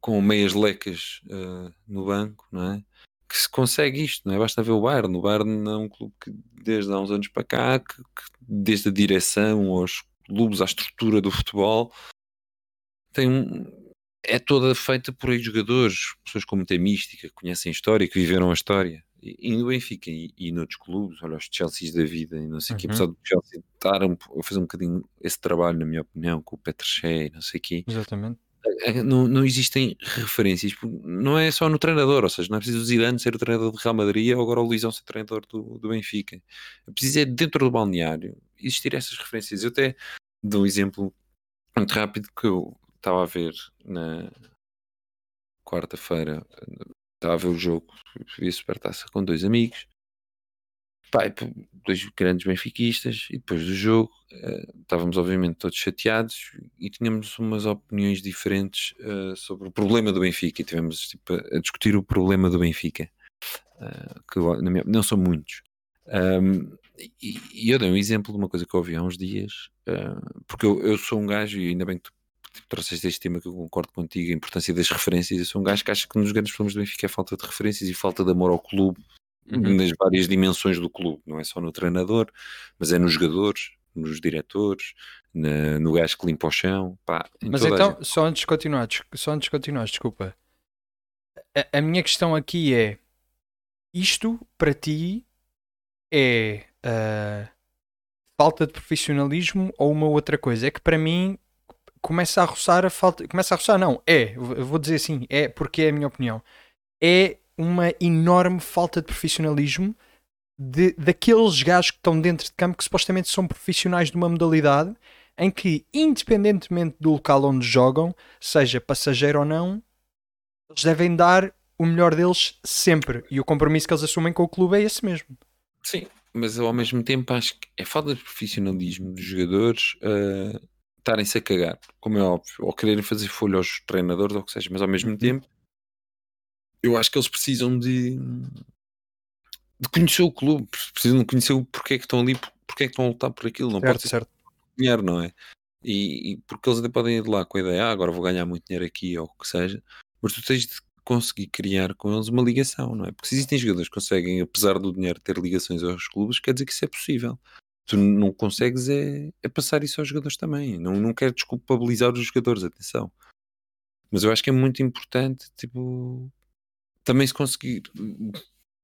com meias lecas ah, no banco, não é? Que se consegue isto, não é? Basta ver o Bayern. O Bayern é um clube que desde há uns anos para cá, que, que desde a direção aos clubes, à estrutura do futebol, tem um, é toda feita por ex-jogadores, pessoas com muita mística, que conhecem a história, que viveram a história. E, e no Benfica e, e noutros clubes, olha, os Chelseas da vida e não sei o quê, Uhum. apesar do Chelsea estar a fazer um bocadinho esse trabalho, na minha opinião, com o Petrechê e não sei o quê, Exatamente. É, não, não existem referências, não é só no treinador, ou seja, não é preciso o Zidane ser o treinador do Real Madrid ou agora o Luizão ser treinador do, do Benfica. É preciso é dentro do balneário existir essas referências. Eu até dou um exemplo muito rápido que eu estava a ver na quarta-feira, estava a ver o jogo, vi a Supertaça com dois amigos Pá, dois grandes benfiquistas e depois do jogo uh, estávamos obviamente todos chateados e tínhamos umas opiniões diferentes uh, sobre o problema do Benfica e tivemos tipo, a discutir o problema do Benfica uh, que minha, não são muitos. Um, e, e, eu dei um exemplo de uma coisa que eu ouvi há uns dias porque eu, eu, sou um gajo e ainda bem que tu tipo, trouxeste este tema que eu concordo contigo a importância das referências eu sou um gajo que acha que um dos grandes problemas do Benfica é a falta de referências e falta de amor ao clube uhum. nas várias dimensões do clube, não é só no treinador, mas é nos jogadores, nos diretores, na, no gajo que limpa o chão. Pá, mas então, só antes de continuar, só antes de continuar, desculpa. A, a, minha questão aqui é: isto para ti é uh, falta de profissionalismo ou uma outra coisa? É que para mim começa a roçar a falta. Começa a roçar, não, é, vou dizer assim, é porque é a minha opinião. É uma enorme falta de profissionalismo de, daqueles gajos que estão dentro de campo que supostamente são profissionais de uma modalidade em que, independentemente do local onde jogam, seja passageiro ou não, eles devem dar o melhor deles sempre. E o compromisso que eles assumem com o clube é esse mesmo. Sim, mas ao mesmo tempo acho que é falta de profissionalismo dos jogadores uh, estarem-se a cagar, como é óbvio, ou quererem fazer folha aos treinadores ou o que seja, mas ao mesmo uhum. tempo eu acho que eles precisam de, de conhecer o clube, precisam de conhecer o porquê é que estão ali, porquê é que estão a lutar por aquilo, não certo, pode ser certo. dinheiro, não é? E, e, porque eles até podem ir de lá com a ideia, ah, agora vou ganhar muito dinheiro aqui ou o que seja, mas tu tens de conseguir criar com eles uma ligação, não é? Porque se existem jogadores que conseguem, apesar do dinheiro, ter ligações aos clubes, quer dizer que isso é possível. Tu não consegues é, é passar isso aos jogadores também. Não, não quero desculpabilizar os jogadores, atenção. Mas eu acho que é muito importante, tipo, também se conseguir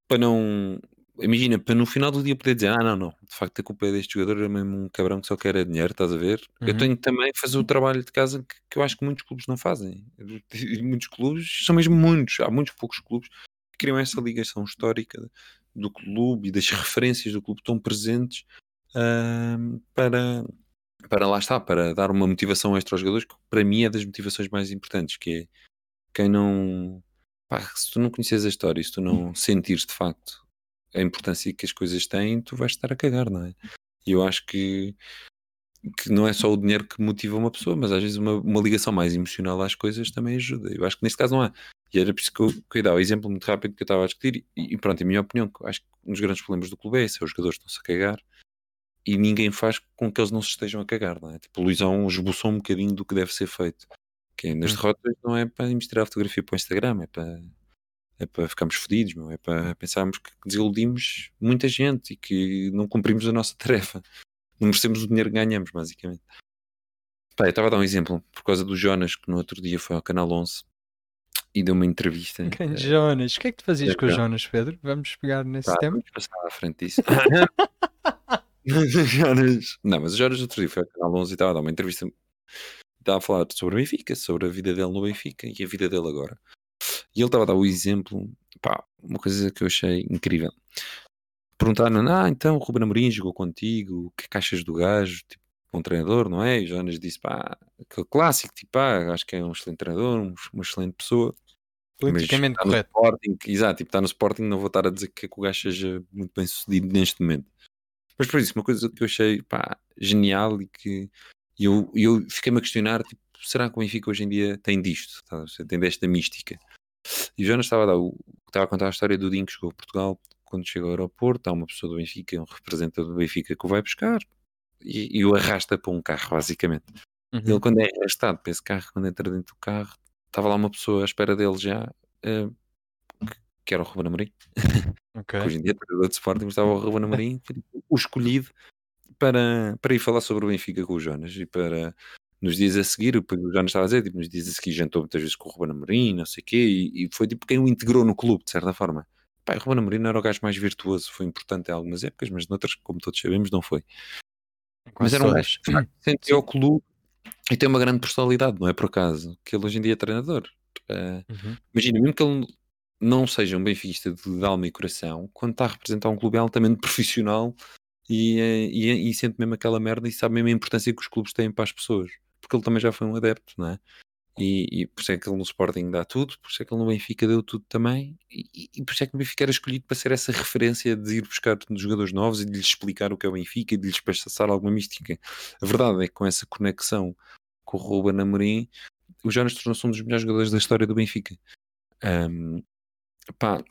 para não imagina, para no final do dia poder dizer, ah não, não, de facto a culpa é deste jogador, é mesmo um cabrão que só quer é dinheiro, estás a ver? Uhum. Eu tenho também fazer o trabalho de casa que, que, eu acho que muitos clubes não fazem. muitos clubes, são mesmo muitos, há muitos poucos clubes que criam essa ligação histórica do clube e das referências do clube tão presentes uh, para, para lá está, para dar uma motivação extra aos jogadores, que para mim é das motivações mais importantes, que é quem não pá, se tu não conheces a história, se tu não sentires de facto a importância que as coisas têm, tu vais estar a cagar, não é? E eu acho que, que não é só o dinheiro que motiva uma pessoa, mas às vezes uma, uma ligação mais emocional às coisas também ajuda. Eu acho que neste caso não há. E era por isso que eu, que eu dar o exemplo muito rápido que eu estava a discutir. E, e pronto, em minha opinião, acho que um dos grandes problemas do clube é esse: é os jogadores estão-se a cagar e ninguém faz com que eles não se estejam a cagar, não é? Tipo, o Luizão esboçou um bocadinho do que deve ser feito. Que nas hum. derrotas não é para mostrar a fotografia para o Instagram, é para, é para ficarmos fodidos, meu, é para pensarmos que desiludimos muita gente e que não cumprimos a nossa tarefa. Não merecemos o dinheiro que ganhamos, basicamente. Pá, eu estava a dar um exemplo, por causa do Jonas, que no outro dia foi ao Canal 11 e deu uma entrevista. Quem, Jonas, o que é que tu fazias é, com o Jonas, Pedro? Vamos pegar nesse Pá, tema? Vamos passar à frente disso. Jonas. Não, mas o Jonas no outro dia foi ao Canal 11 e estava a dar uma entrevista estava a falar sobre o Benfica, sobre a vida dele no Benfica e a vida dele agora. E ele estava a dar o exemplo, pá, uma coisa que eu achei incrível. Perguntaram, ah, então o Ruben Amorim jogou contigo, o que caixas do gajo, tipo, um treinador, não é? E o Jonas disse, pá, aquele clássico, tipo, pá, acho que é um excelente treinador, uma excelente pessoa. Politicamente correto. Sporting, exato, tipo, está no Sporting, não vou estar a dizer que, que o gajo seja muito bem sucedido neste momento. Mas por isso, uma coisa que eu achei, pá, genial e que e eu, eu fiquei-me a questionar, tipo, será que o Benfica hoje em dia tem disto? Tá? Tem desta mística? E o Jonas estava a, dar, estava a contar a história do Dinho que chegou a Portugal, quando chega ao aeroporto, há uma pessoa do Benfica, um representante do Benfica que o vai buscar e, e o arrasta para um carro, basicamente. Uhum. Ele, quando é arrastado para esse carro, quando entra dentro do carro, estava lá uma pessoa à espera dele já, uh, que era o Ruben Amorim. Okay. hoje em dia, treinador de Sporting, estava o Ruben Amorim, o escolhido para, para ir falar sobre o Benfica com o Jonas e para nos dias a seguir, o Jonas estava a dizer, tipo, nos dias a seguir jantou muitas vezes com o Ruben Amorim, não sei o quê, e, e, foi tipo quem o integrou no clube, de certa forma. Pai, o Ruben Amorim era o gajo mais virtuoso, foi importante em algumas épocas, mas noutras, como todos sabemos, não foi. Mas era um gajo que sentiu o clube e tem uma grande personalidade, não é por acaso, que ele hoje em dia é treinador. Uh, uhum. Imagina, mesmo que ele não seja um benfiquista de alma e coração, quando está a representar um clube altamente profissional, e, eh, e, e, sente mesmo aquela merda e sabe mesmo a importância que os clubes têm para as pessoas, porque ele também já foi um adepto, não é? E, e por isso é que ele no Sporting dá tudo, por isso é que ele no Benfica deu tudo também, e, e- por isso é que o Benfica era escolhido para ser essa referência de ir buscar jogadores novos e de lhes explicar o que é o Benfica e de lhes passar alguma mística. A verdade é que com essa conexão com o Ruben Amorim, o Jonas tornou-se um dos melhores jogadores da história do Benfica. Ahm, pá,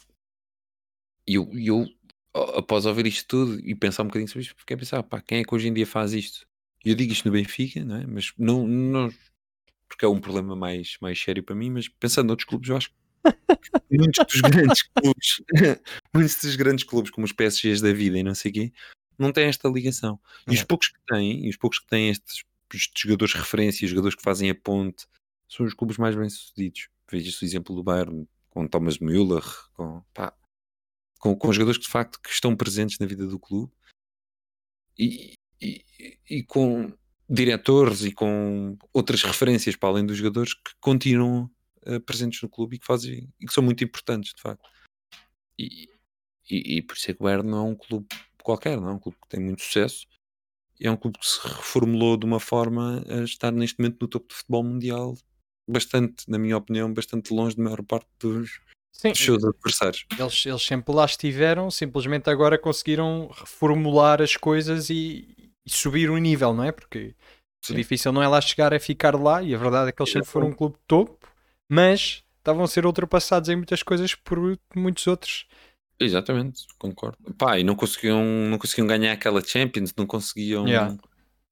eu, eu, após ouvir isto tudo e pensar um bocadinho sobre isto, fiquei a pensar, pá, quem é que hoje em dia faz isto? Eu digo isto no Benfica, não é? Mas não, não porque é um problema mais, mais sério para mim, mas pensando noutros clubes, eu acho que muitos dos grandes clubes, muitos dos grandes clubes, como os PSGs da vida e não sei o quê, não têm esta ligação. E os É. poucos que têm, e os poucos que têm estes, estes jogadores de referência, os jogadores que fazem a ponte, são os clubes mais bem-sucedidos. Veja-se o exemplo do Bayern, com Thomas Müller, com, pá, com, com jogadores que de facto que estão presentes na vida do clube e, e, e com diretores e com outras referências para além dos jogadores que continuam eh, presentes no clube e que fazem e que são muito importantes de facto. E, e, e por isso é que o Bayern não é um clube qualquer, não é um clube que tem muito sucesso. É um clube que se reformulou de uma forma a estar neste momento no topo do futebol mundial bastante, na minha opinião, bastante longe da maior parte dos, Sim, dos seus adversários. eles, eles sempre lá estiveram, simplesmente agora conseguiram reformular as coisas e, e subir o nível, não é? Porque o Sim. difícil não é lá chegar, é ficar lá, e a verdade é que eles sempre foram um clube topo, mas estavam a ser ultrapassados em muitas coisas por muitos outros. Exatamente, concordo. Pá, e não conseguiam, não conseguiam ganhar aquela Champions, não conseguiam. Yeah.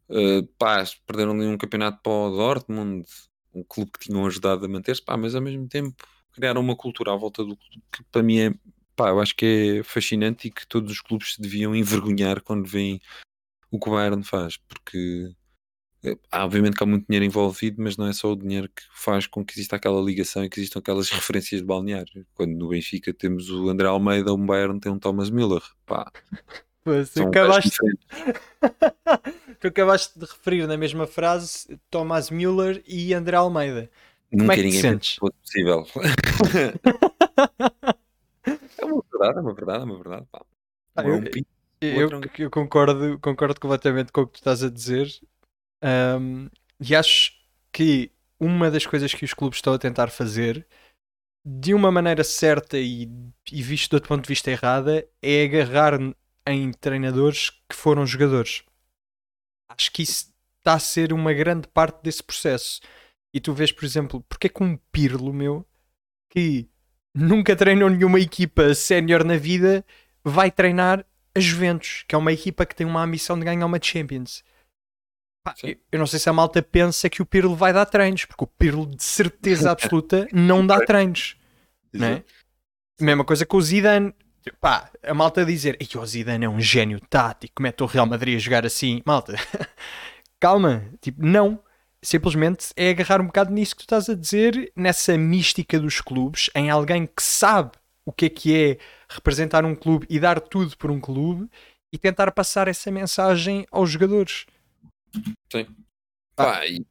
eh, pá, perderam ali um campeonato para o Dortmund, um clube que tinham ajudado a manter-se, pá, mas ao mesmo tempo criaram uma cultura à volta do clube que para mim é, pá, eu acho que é fascinante e que todos os clubes se deviam envergonhar quando veem o que o Bayern faz, porque eh, obviamente que há muito dinheiro envolvido, mas não é só o dinheiro que faz com que exista aquela ligação e que existam aquelas referências de balneário. Quando no Benfica temos o André Almeida, o Bayern tem um Thomas Müller, pá, são acabaste, tu acabaste de referir na mesma frase Thomas Müller e André Almeida. Nunca é ninguém pensou que fosse possível. é uma verdade, é uma verdade, é uma verdade. Pá. Ah, Um é eu- um pinto, Eu, um- eu concordo, concordo completamente com o que tu estás a dizer. Ahm, e acho que uma das coisas que os clubes estão a tentar fazer, de uma maneira certa e, e visto de outro ponto de vista errada, é agarrar em treinadores que foram jogadores. Acho que isso está a ser uma grande parte desse processo. E tu vês, por exemplo, porque é que um Pirlo, meu, que nunca treinou nenhuma equipa sénior na vida, vai treinar a Juventus, que é uma equipa que tem uma ambição de ganhar uma Champions. Pá, eu, não sei se a malta pensa que o Pirlo vai dar treinos, porque o Pirlo de certeza absoluta não dá treinos. Não é? Mesma coisa com o Zidane. Pá, a malta dizer que o Zidane é um gênio tático, mete o Real Madrid a jogar assim. Malta, calma, tipo, não. Simplesmente é agarrar um bocado nisso que tu estás a dizer, nessa mística dos clubes, em alguém que sabe o que é que é representar um clube e dar tudo por um clube e tentar passar essa mensagem aos jogadores. Sim. Pá, e...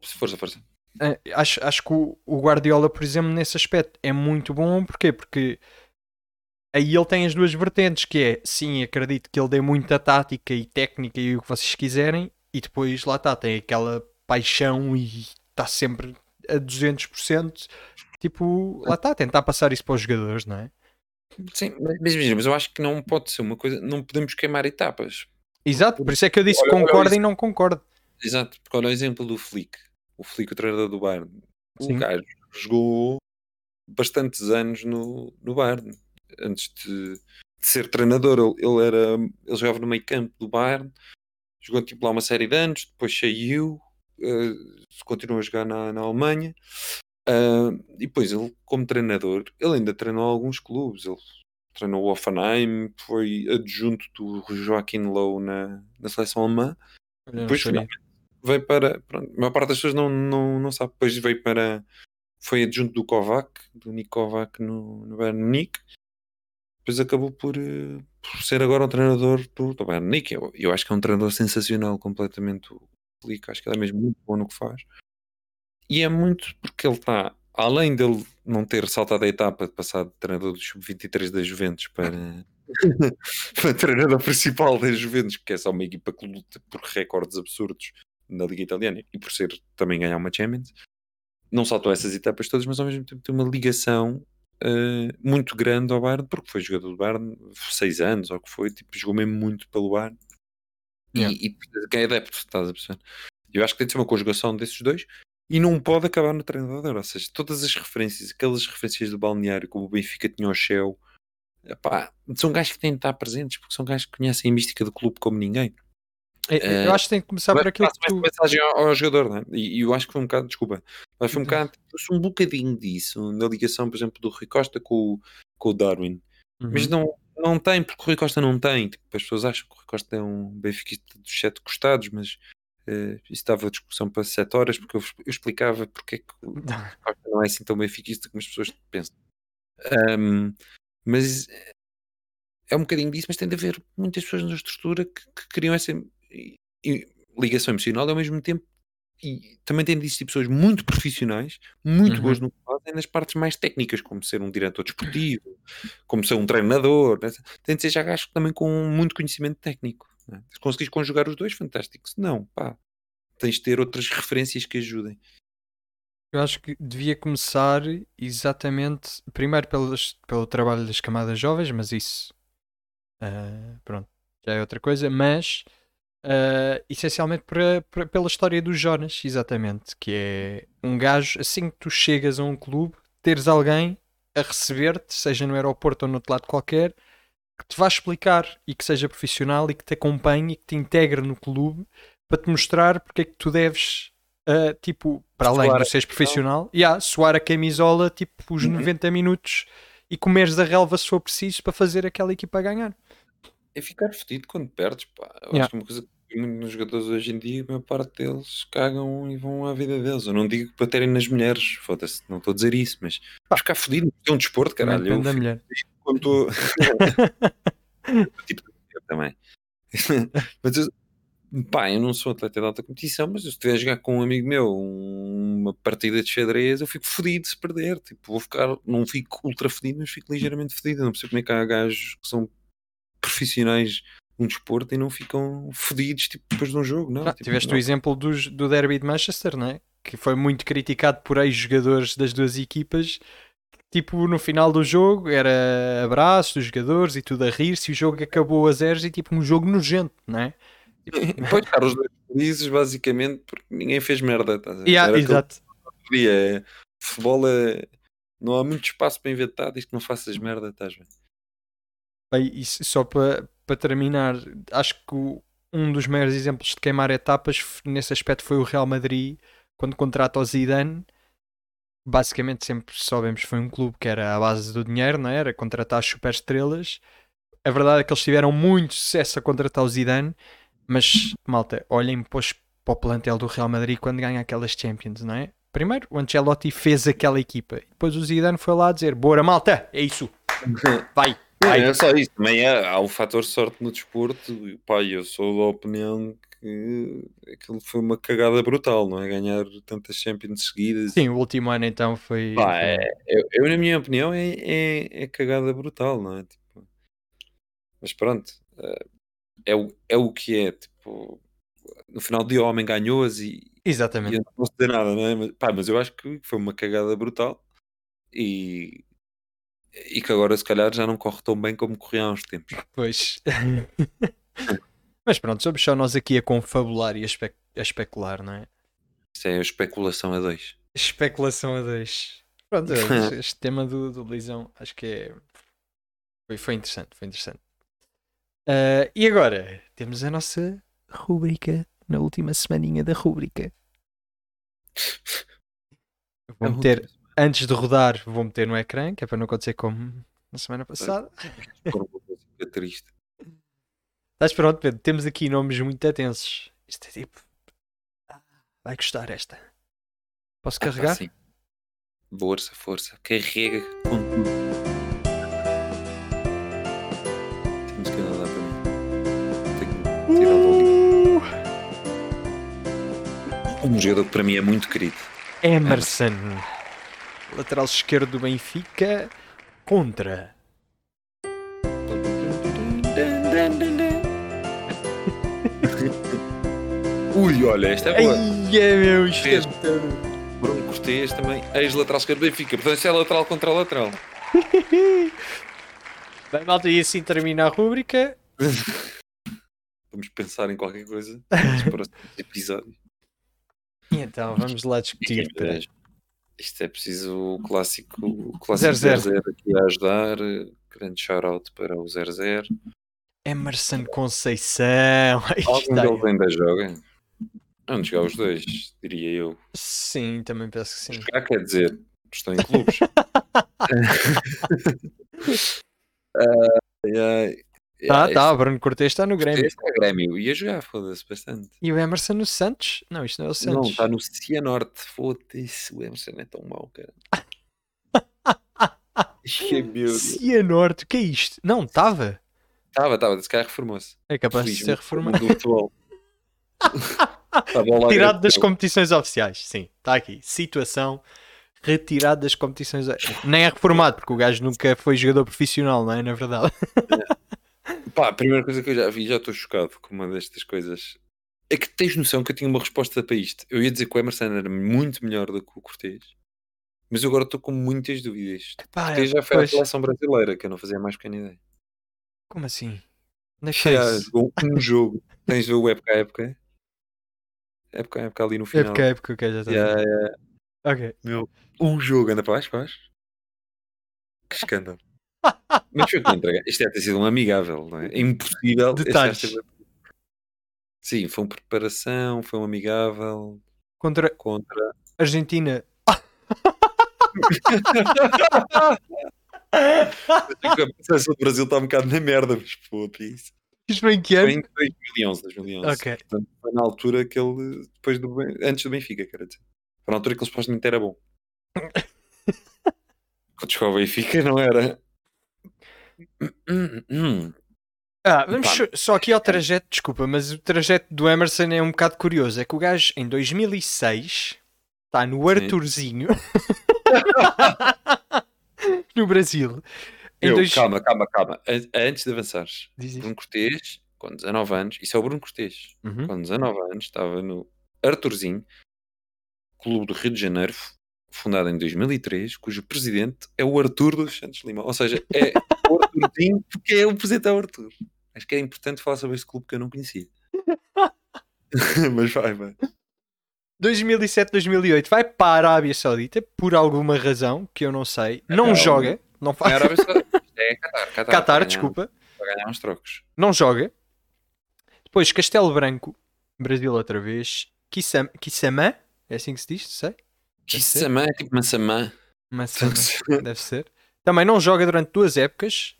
Força, força. Eh, acho, acho que o, o Guardiola, por exemplo, nesse aspecto é muito bom. Porquê? Porque aí ele tem as duas vertentes, que é, sim, acredito que ele dê muita tática e técnica e o que vocês quiserem, e depois lá está, tem aquela paixão e está sempre a 200%. Tipo, lá está, tentar passar isso para os jogadores, não é? Sim, mas, imagina, mas eu acho que não pode ser uma coisa, não podemos queimar etapas. Exato, por isso é que eu disse Olha, concordo e não concordo. Exato, porque olha o exemplo do Flick, o Flick, o treinador do Bayern. O gajo jogou bastantes anos no, no Bayern antes de, de ser treinador. Ele, ele era, ele jogava no meio campo do Bayern, jogou tipo lá uma série de anos, depois saiu, eh, continuou a jogar na, na Alemanha. Ah, e depois ele, como treinador, ele ainda treinou alguns clubes. Ele treinou o Offenheim, foi adjunto do Joaquim Low na, na seleção alemã. Não Depois veio para. Pronto, a maior parte das pessoas não, não, não sabe. Depois veio para. Foi adjunto do Kovac, do Nick Kovac no, no Bayern Munique. Depois acabou por, eh, por ser agora o treinador do, do Bayern Munique. Eu, eu acho que é um treinador sensacional, completamente o. Acho que ele é mesmo muito bom no que faz. E é muito porque ele está, além dele não ter saltado a etapa de passar de treinador do Sub-23 da Juventus para, para treinador principal da Juventus, que é só uma equipa que luta por recordes absurdos na Liga Italiana e por ser também ganhar uma Champions, não saltou essas etapas todas, mas ao mesmo tempo tem uma ligação uh, muito grande ao Bayern, porque foi jogador do Bayern seis anos, ou o que foi, tipo, jogou mesmo muito pelo Bayern. Yeah. E, e quem é adepto, estás a perceber? Eu acho que tem de ser uma conjugação desses dois e não pode acabar no treinador. Ou seja, todas as referências, aquelas referências do balneário, como o Benfica tinha ao Shell, epá, são gajos que têm de estar presentes porque são gajos que conhecem a mística do clube como ninguém. É, eu acho que tem que começar por aquilo que tu. mensagem ao, ao jogador, é? E, e eu acho que foi um bocado, desculpa, mas foi um bocado, um bocadinho disso na ligação, por exemplo, do Rui Costa com, o- com o Darwin. Mas Uhum. não, não tem, porque o Rui Costa não tem. Tipo, as pessoas acham que o Rui Costa é um benfiquista dos sete costados, mas eh, isso dava discussão para sete horas, porque eu, eu explicava porque é que o Rui Costa não é assim tão benfiquista como as pessoas pensam. Ahm, mas é um bocadinho disso, mas tem de haver muitas pessoas na estrutura que, que criam essa e- e ligação emocional e ao mesmo tempo e também tem de existir pessoas muito profissionais, muito Uhum. boas no que fazem, nas partes mais técnicas, como ser um diretor desportivo, como ser um treinador. né? Tem de ser já gajos também com muito conhecimento técnico. né? Se conseguires conjugar os dois, fantástico. Se não, pá, tens de ter outras referências que ajudem. Eu acho que devia começar exatamente, primeiro pelas, pelo trabalho das camadas jovens, mas isso, ah, pronto, já é outra coisa, mas ah, essencialmente para- para- pela história do Jonas, exatamente, que é um gajo, assim que tu chegas a um clube, teres alguém a receber-te, seja no aeroporto ou no outro lado qualquer, que te vá explicar e que seja profissional e que te acompanhe e que te integre no clube para te mostrar porque é que tu deves, ah, tipo, para além de seres profissional, yeah, suar a camisola tipo os Uhum. 90 minutos e comeres a relva se for preciso para fazer aquela equipa ganhar. É ficar fedido quando perdes, pá. Eu Yeah. acho que uma coisa que eu vejo muito nos jogadores hoje em dia, a maior parte deles cagam e vão à vida deles. Eu não digo para terem nas mulheres, foda-se, não estou a dizer isso, mas Pá. ficar fedido, é um desporto, Também caralho. Eu depende da fico mulher. quando estou. tipo, eu também. mas eu, pá, eu não sou atleta de alta competição, mas se eu estiver a jogar com um amigo meu uma partida de xadrez, eu fico fodido se perder. Tipo, vou ficar, não fico ultra fedido, mas fico ligeiramente fedido. Eu não percebo como é que há gajos que são profissionais num desporto e não ficam fodidos tipo, depois de um jogo, não. Ah, Tipo, tiveste não. o exemplo dos, do derby de Manchester, não é? Que foi muito criticado por ex-jogadores das duas equipas. Tipo, no final do jogo era abraço dos jogadores e tudo a rir-se. E o jogo acabou a zeros e tipo um jogo nojento, não é? Depois ficaram os dois felizes, basicamente, porque ninguém fez merda. Ver? Yeah, exato. é, Futebol é. Não há muito espaço para inventar, diz que não faças merda, estás? Bem, e só para para terminar, acho que um dos maiores exemplos de queimar etapas nesse aspecto foi o Real Madrid quando contrata o Zidane. Basicamente, sempre soubemos que foi um clube que era à base do dinheiro, não é? era? Contratar as superestrelas. A verdade é que eles tiveram muito sucesso a contratar o Zidane, mas malta, olhem os- para o plantel do Real Madrid quando ganha aquelas Champions, não é? Primeiro, o Ancelotti fez aquela equipa, depois o Zidane foi lá dizer: Bora, malta, é isso, vai. Não, é só isso, também há, há um fator sorte no desporto. e, Pá, eu sou da opinião que aquilo foi uma cagada brutal, não é? Ganhar tantas Champions seguidas. Sim, o último ano então foi. Pá, é, eu, eu, na minha opinião, é, é, é cagada brutal, não é? Tipo, mas pronto, eh, é, o, é o que é. Tipo, no final o homem ganhou-as e, e Exatamente. eu não posso dizer nada, não é? Mas, pá, mas eu acho que foi uma cagada brutal e, e que agora, se calhar, já não corre tão bem como corria há uns tempos. Pois. Mas pronto, somos só nós aqui a confabular e a, espe- a especular, não é? Isso é a especulação a dois. Especulação a dois. Pronto, este, este tema do, do Lisão acho que é. Foi, foi interessante, foi interessante. Ah, e agora temos a nossa rúbrica na última semaninha da rúbrica. Vou meter, antes de rodar, vou meter no ecrã, que é para não acontecer como na semana passada. Fica triste. Estás pronto, Pedro? Temos aqui nomes muito atensos. Isto é tipo. Ah, Vai gostar esta. Posso Ah, carregar? sim. Força, força. Carrega com tudo. Temos que dá para mim. Tenho que tirar Uh, Um jogador que para mim é muito querido. Emerson, lateral esquerdo do Benfica, contra. Ui, olha, esta é boa. Ai, é meu, isto é Bruno Cortês também, ex-lateral esquerdo do Benfica. Portanto, isso é lateral contra lateral. Bem, malta, e assim termina a rúbrica. Vamos pensar em qualquer coisa para próximos episódios. E então, vamos lá discutir. Isto é preciso o clássico, o clássico 0-0. 0-0 aqui a ajudar. Grande shout-out para o 0-0. Emerson Conceição. Algum deles ainda joga? Onde jogar os dois, diria eu. Sim, também penso que sim. Jogar quer dizer, estão em clubes. Ah, ai, ai. Tá, tá, o Bruno Cortês está no Grêmio. Este é Grêmio. Ia jogar, foda-se bastante. E o Emerson no Santos? Não, isto não é o Não, Santos. está no Cianorte. Foda-se, o Emerson é tão mau, cara. Deus. Cianorte, o que é isto? Não, estava. Estava, estava, esse cara reformou-se. É capaz de ser reformado. do futebol. Retirado das competições oficiais. Sim, está aqui. Situação. Retirado das competições. Nem é reformado, porque o gajo nunca foi jogador profissional, não é? Na verdade. Pá, a primeira coisa que eu já vi, já estou chocado com uma destas coisas. É que tens noção que eu tinha uma resposta para isto. Eu ia dizer que o Emerson era muito melhor do que o Cortês. Mas eu agora estou com muitas dúvidas. Pá, Cortês já foi pois. seleção brasileira, que eu não fazia mais pequena ideia. Como assim? É é isso? jogou um jogo. Tens o época a época. Época a época ali no final. Época, época, ok, já está. Já, já. Ok. Meu, um jogo anda para baixo, para baixo. Que escândalo. Mas foi contra. Isto deve ter sido um amigável, não é? É impossível. Detalhes. Sim, foi uma preparação, foi um amigável Contra contra. Argentina. a do Brasil está um bocado na merda, mas puta, isso. Isto foi em que Foi ano? em 2011, 2011. Ok. Portanto, foi na altura que ele, depois do, antes do Benfica, quero dizer. Foi na altura que ele supostamente era bom. Quando chegou ao Benfica não era. Hum, hum. Ah, vamos só- aqui ao trajeto, desculpa, mas o trajeto do Emerson é um bocado curioso. É que o gajo em 2006 está no Arthurzinho no Brasil. Eu, dois- Calma, calma, calma. An- Antes de avançares. Bruno Cortês, com 19 anos, isso é o Bruno Cortês, Uhum. com 19 anos, estava no Arthurzinho, clube do Rio de Janeiro, fundado em 2003, cujo presidente é o Arthur dos Santos Lima. Ou seja, é o Arthurzinho porque é o presidente é o Arthur. Acho que é importante falar sobre este clube que eu não conhecia. Mas vai, vai. 2007, 2008 vai para a Arábia Saudita por alguma razão que eu não sei. Não Não. joga, não faz. era Arábia Saudita, é Qatar. Qatar, Qatar, ganhar- desculpa, Para ganhar uns trocos. não joga. Depois Castelo Branco, Brasil outra vez. Kissam, Kissamã, é assim que se diz, sei. Kissamã é tipo Massamã. Maçã, deve ser. Também não joga durante duas épocas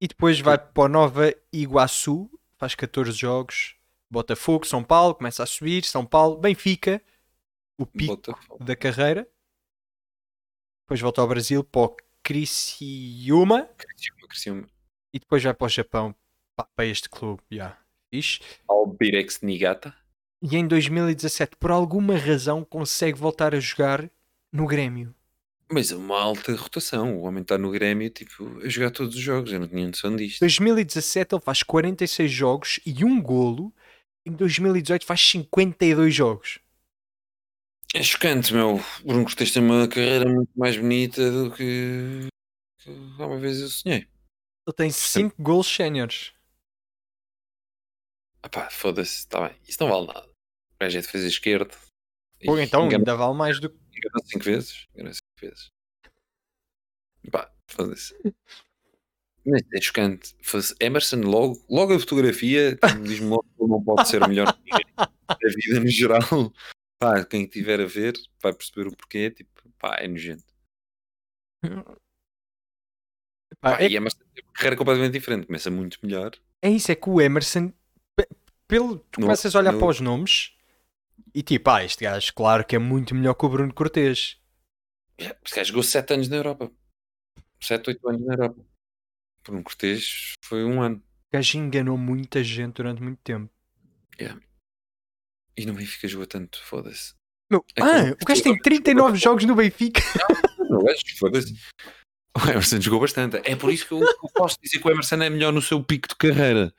e depois vai para o Nova Iguaçu, faz 14 jogos. Botafogo, São Paulo, começa a subir. São Paulo, Benfica, o pico Botafogo. da carreira. Depois volta ao Brasil para o Criciúma Criciúma, Criciúma. e depois vai para o Japão para este clube. Yeah. Fixe. Albirex Nigata. E em 2017, por alguma razão, consegue voltar a jogar no Grêmio. Mas é uma alta rotação. O homem está no Grêmio, tipo, a jogar todos os jogos. Eu não tinha noção disto. 2017 ele faz 46 jogos e um golo. Em 2018 faz 52 jogos. É chocante, meu. O Bruno Cortês tem uma carreira muito mais bonita do que, que uma vez eu sonhei. Ele tem 5 gols séniores. Ah pá, foda-se, está bem. Isso não vale nada. O gajo é defesa esquerda. Pô, então ainda vale mais do que. Enganou 5 vezes. Enganou 5 vezes. Pá, foda-se. Mas é chocante. Emerson, logo, logo a fotografia diz-me logo que não pode ser melhor que ninguém da vida no geral. Pá, quem estiver a ver vai perceber o porquê. Tipo, pá, é nojento. Pá, Pá, é, E Emerson tem uma carreira completamente diferente. Começa muito melhor. é isso, é que o Emerson, pe- pelo, tu No- começas a olhar no- para os nomes e tipo, ah, este gajo, claro que é muito melhor que o Bruno Cortês. Este gajo jogou 7 anos na Europa. 7, 8 anos na Europa. Por um Cortês foi um ano. O gajo enganou muita gente durante muito tempo. E no Benfica jogou tanto, foda-se. Meu, É ah, o gajo tem 39 jogos no Benfica. Não, gajo, foda-se. O Emerson jogou bastante. É por isso que eu, eu posso dizer que o Emerson é melhor no seu pico de carreira.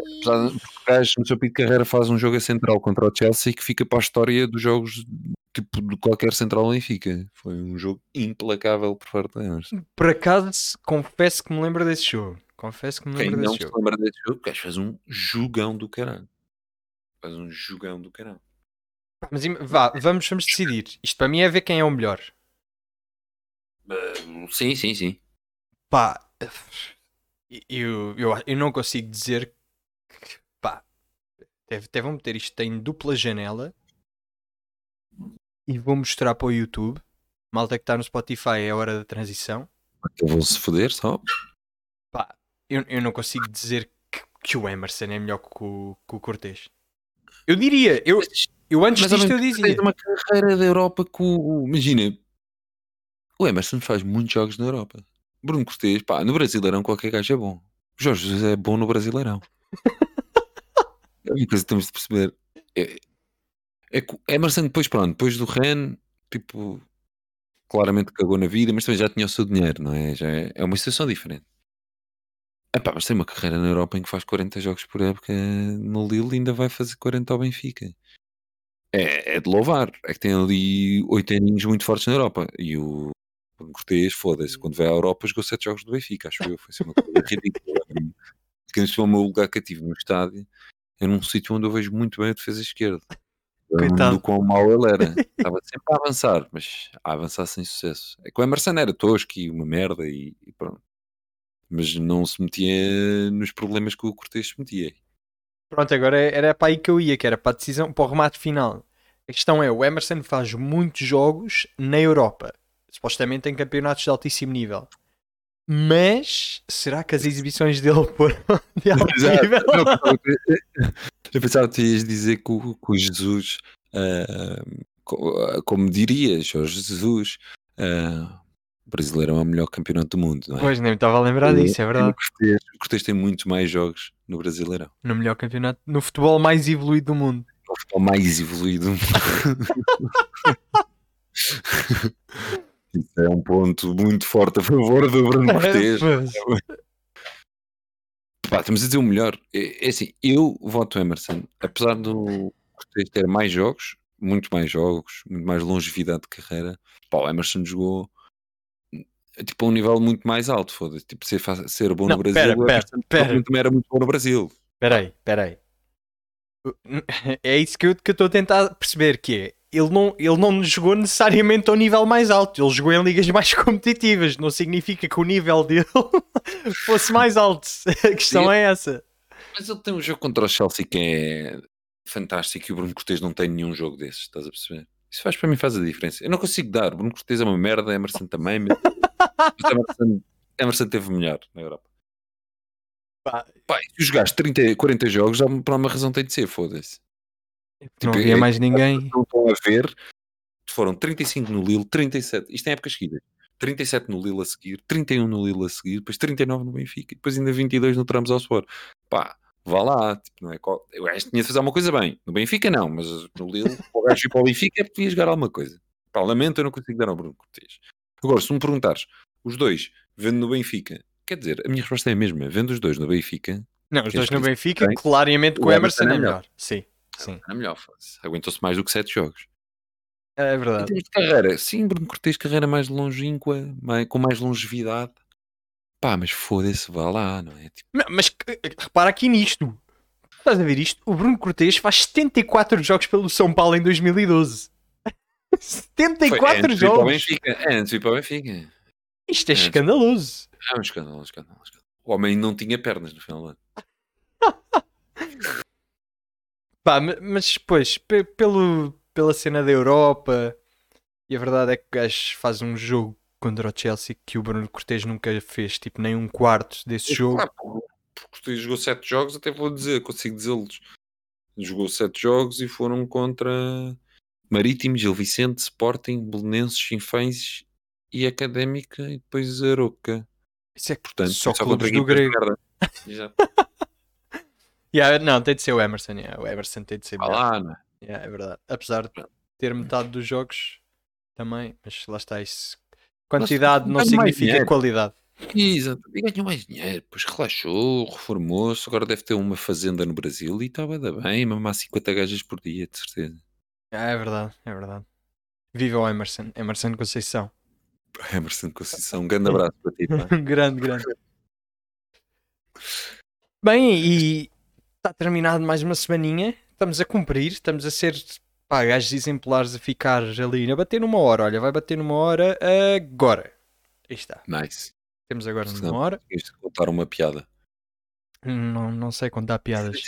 Apesar de porque o gajo no seu pico de carreira faz um jogo a central contra o Chelsea que fica para a história dos jogos tipo de qualquer central Benfica. Foi um jogo implacável por parte da Emerson. Por acaso, confesso que me lembro desse jogo. Confesso que me Quem lembro não desse se jogo. lembra desse jogo, o gajo faz um jogão do caralho. Faz um jogão do caralho. Mas vá, vamos, vamos decidir. Isto para mim é ver quem é o melhor. Uh, sim, sim, sim. Pá, eu, eu, eu não consigo dizer deve, até vou meter isto em dupla janela e vou mostrar para o YouTube. Malta que está no Spotify é a hora da transição. Eu vou se foder só. Pá, eu, eu não consigo dizer que, que o Emerson é melhor que o, que o Cortez. Eu diria, eu, eu antes Mas disto eu mesmo tempo dizia. tens uma carreira da Europa que o. Imagina, o Emerson faz muitos jogos na Europa. Bruno Cortês, pá, no Brasileirão qualquer gajo é bom. O Jorge Jesus é bom no Brasileirão. é uma coisa que temos de perceber. É, é Emerson depois, pronto, depois do Ren, tipo, claramente cagou na vida, mas também já tinha o seu dinheiro, não é? Já é, é uma situação diferente. Epá, mas tem uma carreira na Europa em que faz 40 jogos por época no Lille e ainda vai fazer 40 ao Benfica. É, é de louvar. É que tem ali oito aninhos muito fortes na Europa. E o Bruno Cortês, foda-se, quando vai à Europa jogou sete jogos do Benfica, acho eu. Foi assim uma coisa ridícula. Que antes o meu lugar cativo no estádio é num sítio onde eu vejo muito bem a defesa esquerda. Coitado. Do quão mau ele era. Estava sempre a avançar, mas a avançar sem sucesso. É que o Emerson era tosco e uma merda e, e pronto. Mas não se metia nos problemas que o Cortês se metia. Pronto, agora era para aí que eu ia, que era para a decisão, para o remate final. A questão é, o Emerson faz muitos jogos na Europa, supostamente em campeonatos de altíssimo nível. Mas será que as exibições dele foram de alto nível? Eu- pensava que tu ias dizer que o, que o Jesus, ah, como dirias, Jorge Jesus, ah, o brasileiro é o melhor campeonato do mundo, não é? Pois, nem me estava a lembrar disso, é o verdade. O Cortês tem muito mais jogos no Brasileirão. No melhor campeonato, no futebol mais evoluído do mundo. É o futebol mais evoluído. Isso é um ponto muito forte a favor do Bruno Cortês. Pois. Pá, estamos a dizer o melhor. É, é assim, eu voto Emerson, apesar do Cortez ter mais jogos, muito mais jogos, muito mais longevidade de carreira. Pá, o Emerson jogou é, tipo a um nível muito mais alto, foda-se. Tipo, ser, ser bom Não, no Brasil, pera, o pera, Emerson pera. também era muito bom no Brasil. Espera aí, espera aí. É isso que eu que eu estou a tentar perceber, que é, ele não, ele não jogou necessariamente ao nível mais alto, ele jogou em ligas mais competitivas, não significa que o nível dele fosse mais alto. A questão é essa. Mas ele tem um jogo contra o Chelsea que é fantástico e o Bruno Cortês não tem nenhum jogo desses, estás a perceber? Isso faz para mim faz a diferença. Eu não consigo dar. Bruno Cortês é uma merda, Emerson também. Mas Emerson, Emerson teve melhor na Europa. Pá. Pá, se jogaste 30, 40 jogos, já por uma razão tem de ser, foda-se. Não Tipo, havia é- mais ninguém. Não estão a ver. Foram 35 no Lille, 37. Isto em épocas seguidas. 37 no Lille a seguir, 31 no Lille a seguir, depois 39 no Benfica, e depois ainda 22 no Tramos ao Sport. Pá, vá lá. Tipo, não é acho que tinha de fazer alguma coisa bem. No Benfica não, mas no Lille, o gajo ir para o Benfica é porque ia jogar alguma coisa. Pá, lamento, eu não consigo dar ao Bruno Cortês. Agora, se me perguntares, os dois, vendo no Benfica, quer dizer, a minha resposta é a mesma. Vendo os dois no Benfica, Não, os dois no Benfica, claramente que o o Emerson é é melhor. Sim, sim. é melhor, foda-se. Aguentou-se mais do que 7 jogos. É Em verdade. termos de carreira, sim, Bruno Cortês, carreira mais longínqua, mais- com mais longevidade. Pá, mas foda-se, vá lá, não é? Tipo, Não, Mas eh, repara aqui nisto. Estás a ver isto? O Bruno Cortês faz 74 jogos pelo São Paulo em 2012. foi 74 antes de ir para jogos! Benfica. Antes de ir para o Benfica. Isto é Antes. escandaloso. É um escândalo, um escândalo, um escândalo. O homem não tinha pernas no final do ano. Pá, ma- mas depois, pe- pelo, pela cena da Europa, e a verdade é que o gajo faz um jogo contra o Chelsea que o Bruno Cortês nunca fez, tipo, nem um quarto desse jogo. Claro, porque o Cortês jogou 7 jogos, até vou dizer, consigo dizê-los. Jogou 7 jogos e foram contra Marítimo, Gil Vicente, Sporting, Belenenses, Chinfães e Académica e depois Aroca. Isso é que Portanto, só só clubes contra do grego. merda. Yeah, não, tem de ser o Emerson. yeah, O Emerson tem de ser melhor. lá, não é? Yeah, é verdade. Apesar de ter metade dos jogos também, mas lá está isso. Quantidade não ganho mais significa qualidade. Exato. E ganhou mais dinheiro, depois relaxou, reformou-se, agora deve ter uma fazenda no Brasil e estava bem, mamar 50 gajas por dia, de certeza. Ah, é verdade, é verdade. Viva o Emerson, Emerson Conceição. Emerson Conceição, um grande abraço para ti, pá. grande, grande. Bem, e está terminado mais uma semaninha. Estamos a cumprir, estamos a ser pá, gajos exemplares a ficar ali a bater numa hora. Olha, vai bater numa hora agora. Aí está. Nice. Temos agora Senão, numa hora. Tinhas de contar uma piada. Não, não sei contar piadas.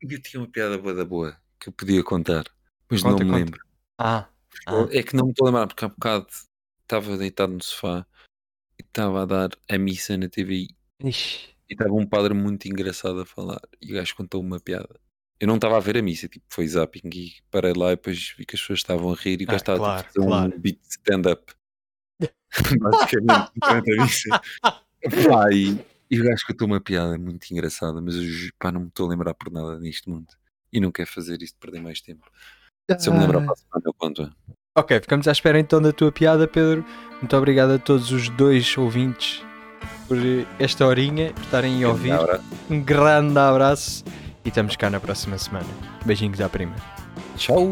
Eu tinha uma piada boa da boa que eu podia contar, mas Conta, não me conta. lembro. Ah, Ah. É que não me estou a lembrar, porque há bocado estava deitado no sofá e estava a dar a missa na TVI ixi. E estava um padre muito engraçado a falar e o gajo contou uma piada. Eu não estava a ver a missa, tipo, foi zapping e parei lá e depois vi que as pessoas estavam a rir e o Ah, gajo estava claro, tipo, a fazer claro. um beat de stand-up. Basicamente, durante a missa. Pá, e, e o gajo contou uma piada muito engraçada, mas eu pá, não me estou a lembrar por nada neste mundo. E não quero fazer isto, perder mais tempo. Se eu me lembrar Ah. para a semana, eu conto. Ok, ficamos à espera então da tua piada, Pedro. Muito obrigado a todos os dois ouvintes por esta horinha, por estarem a ouvir. Um grande abraço e estamos cá na próxima semana. Beijinhos à prima. Tchau!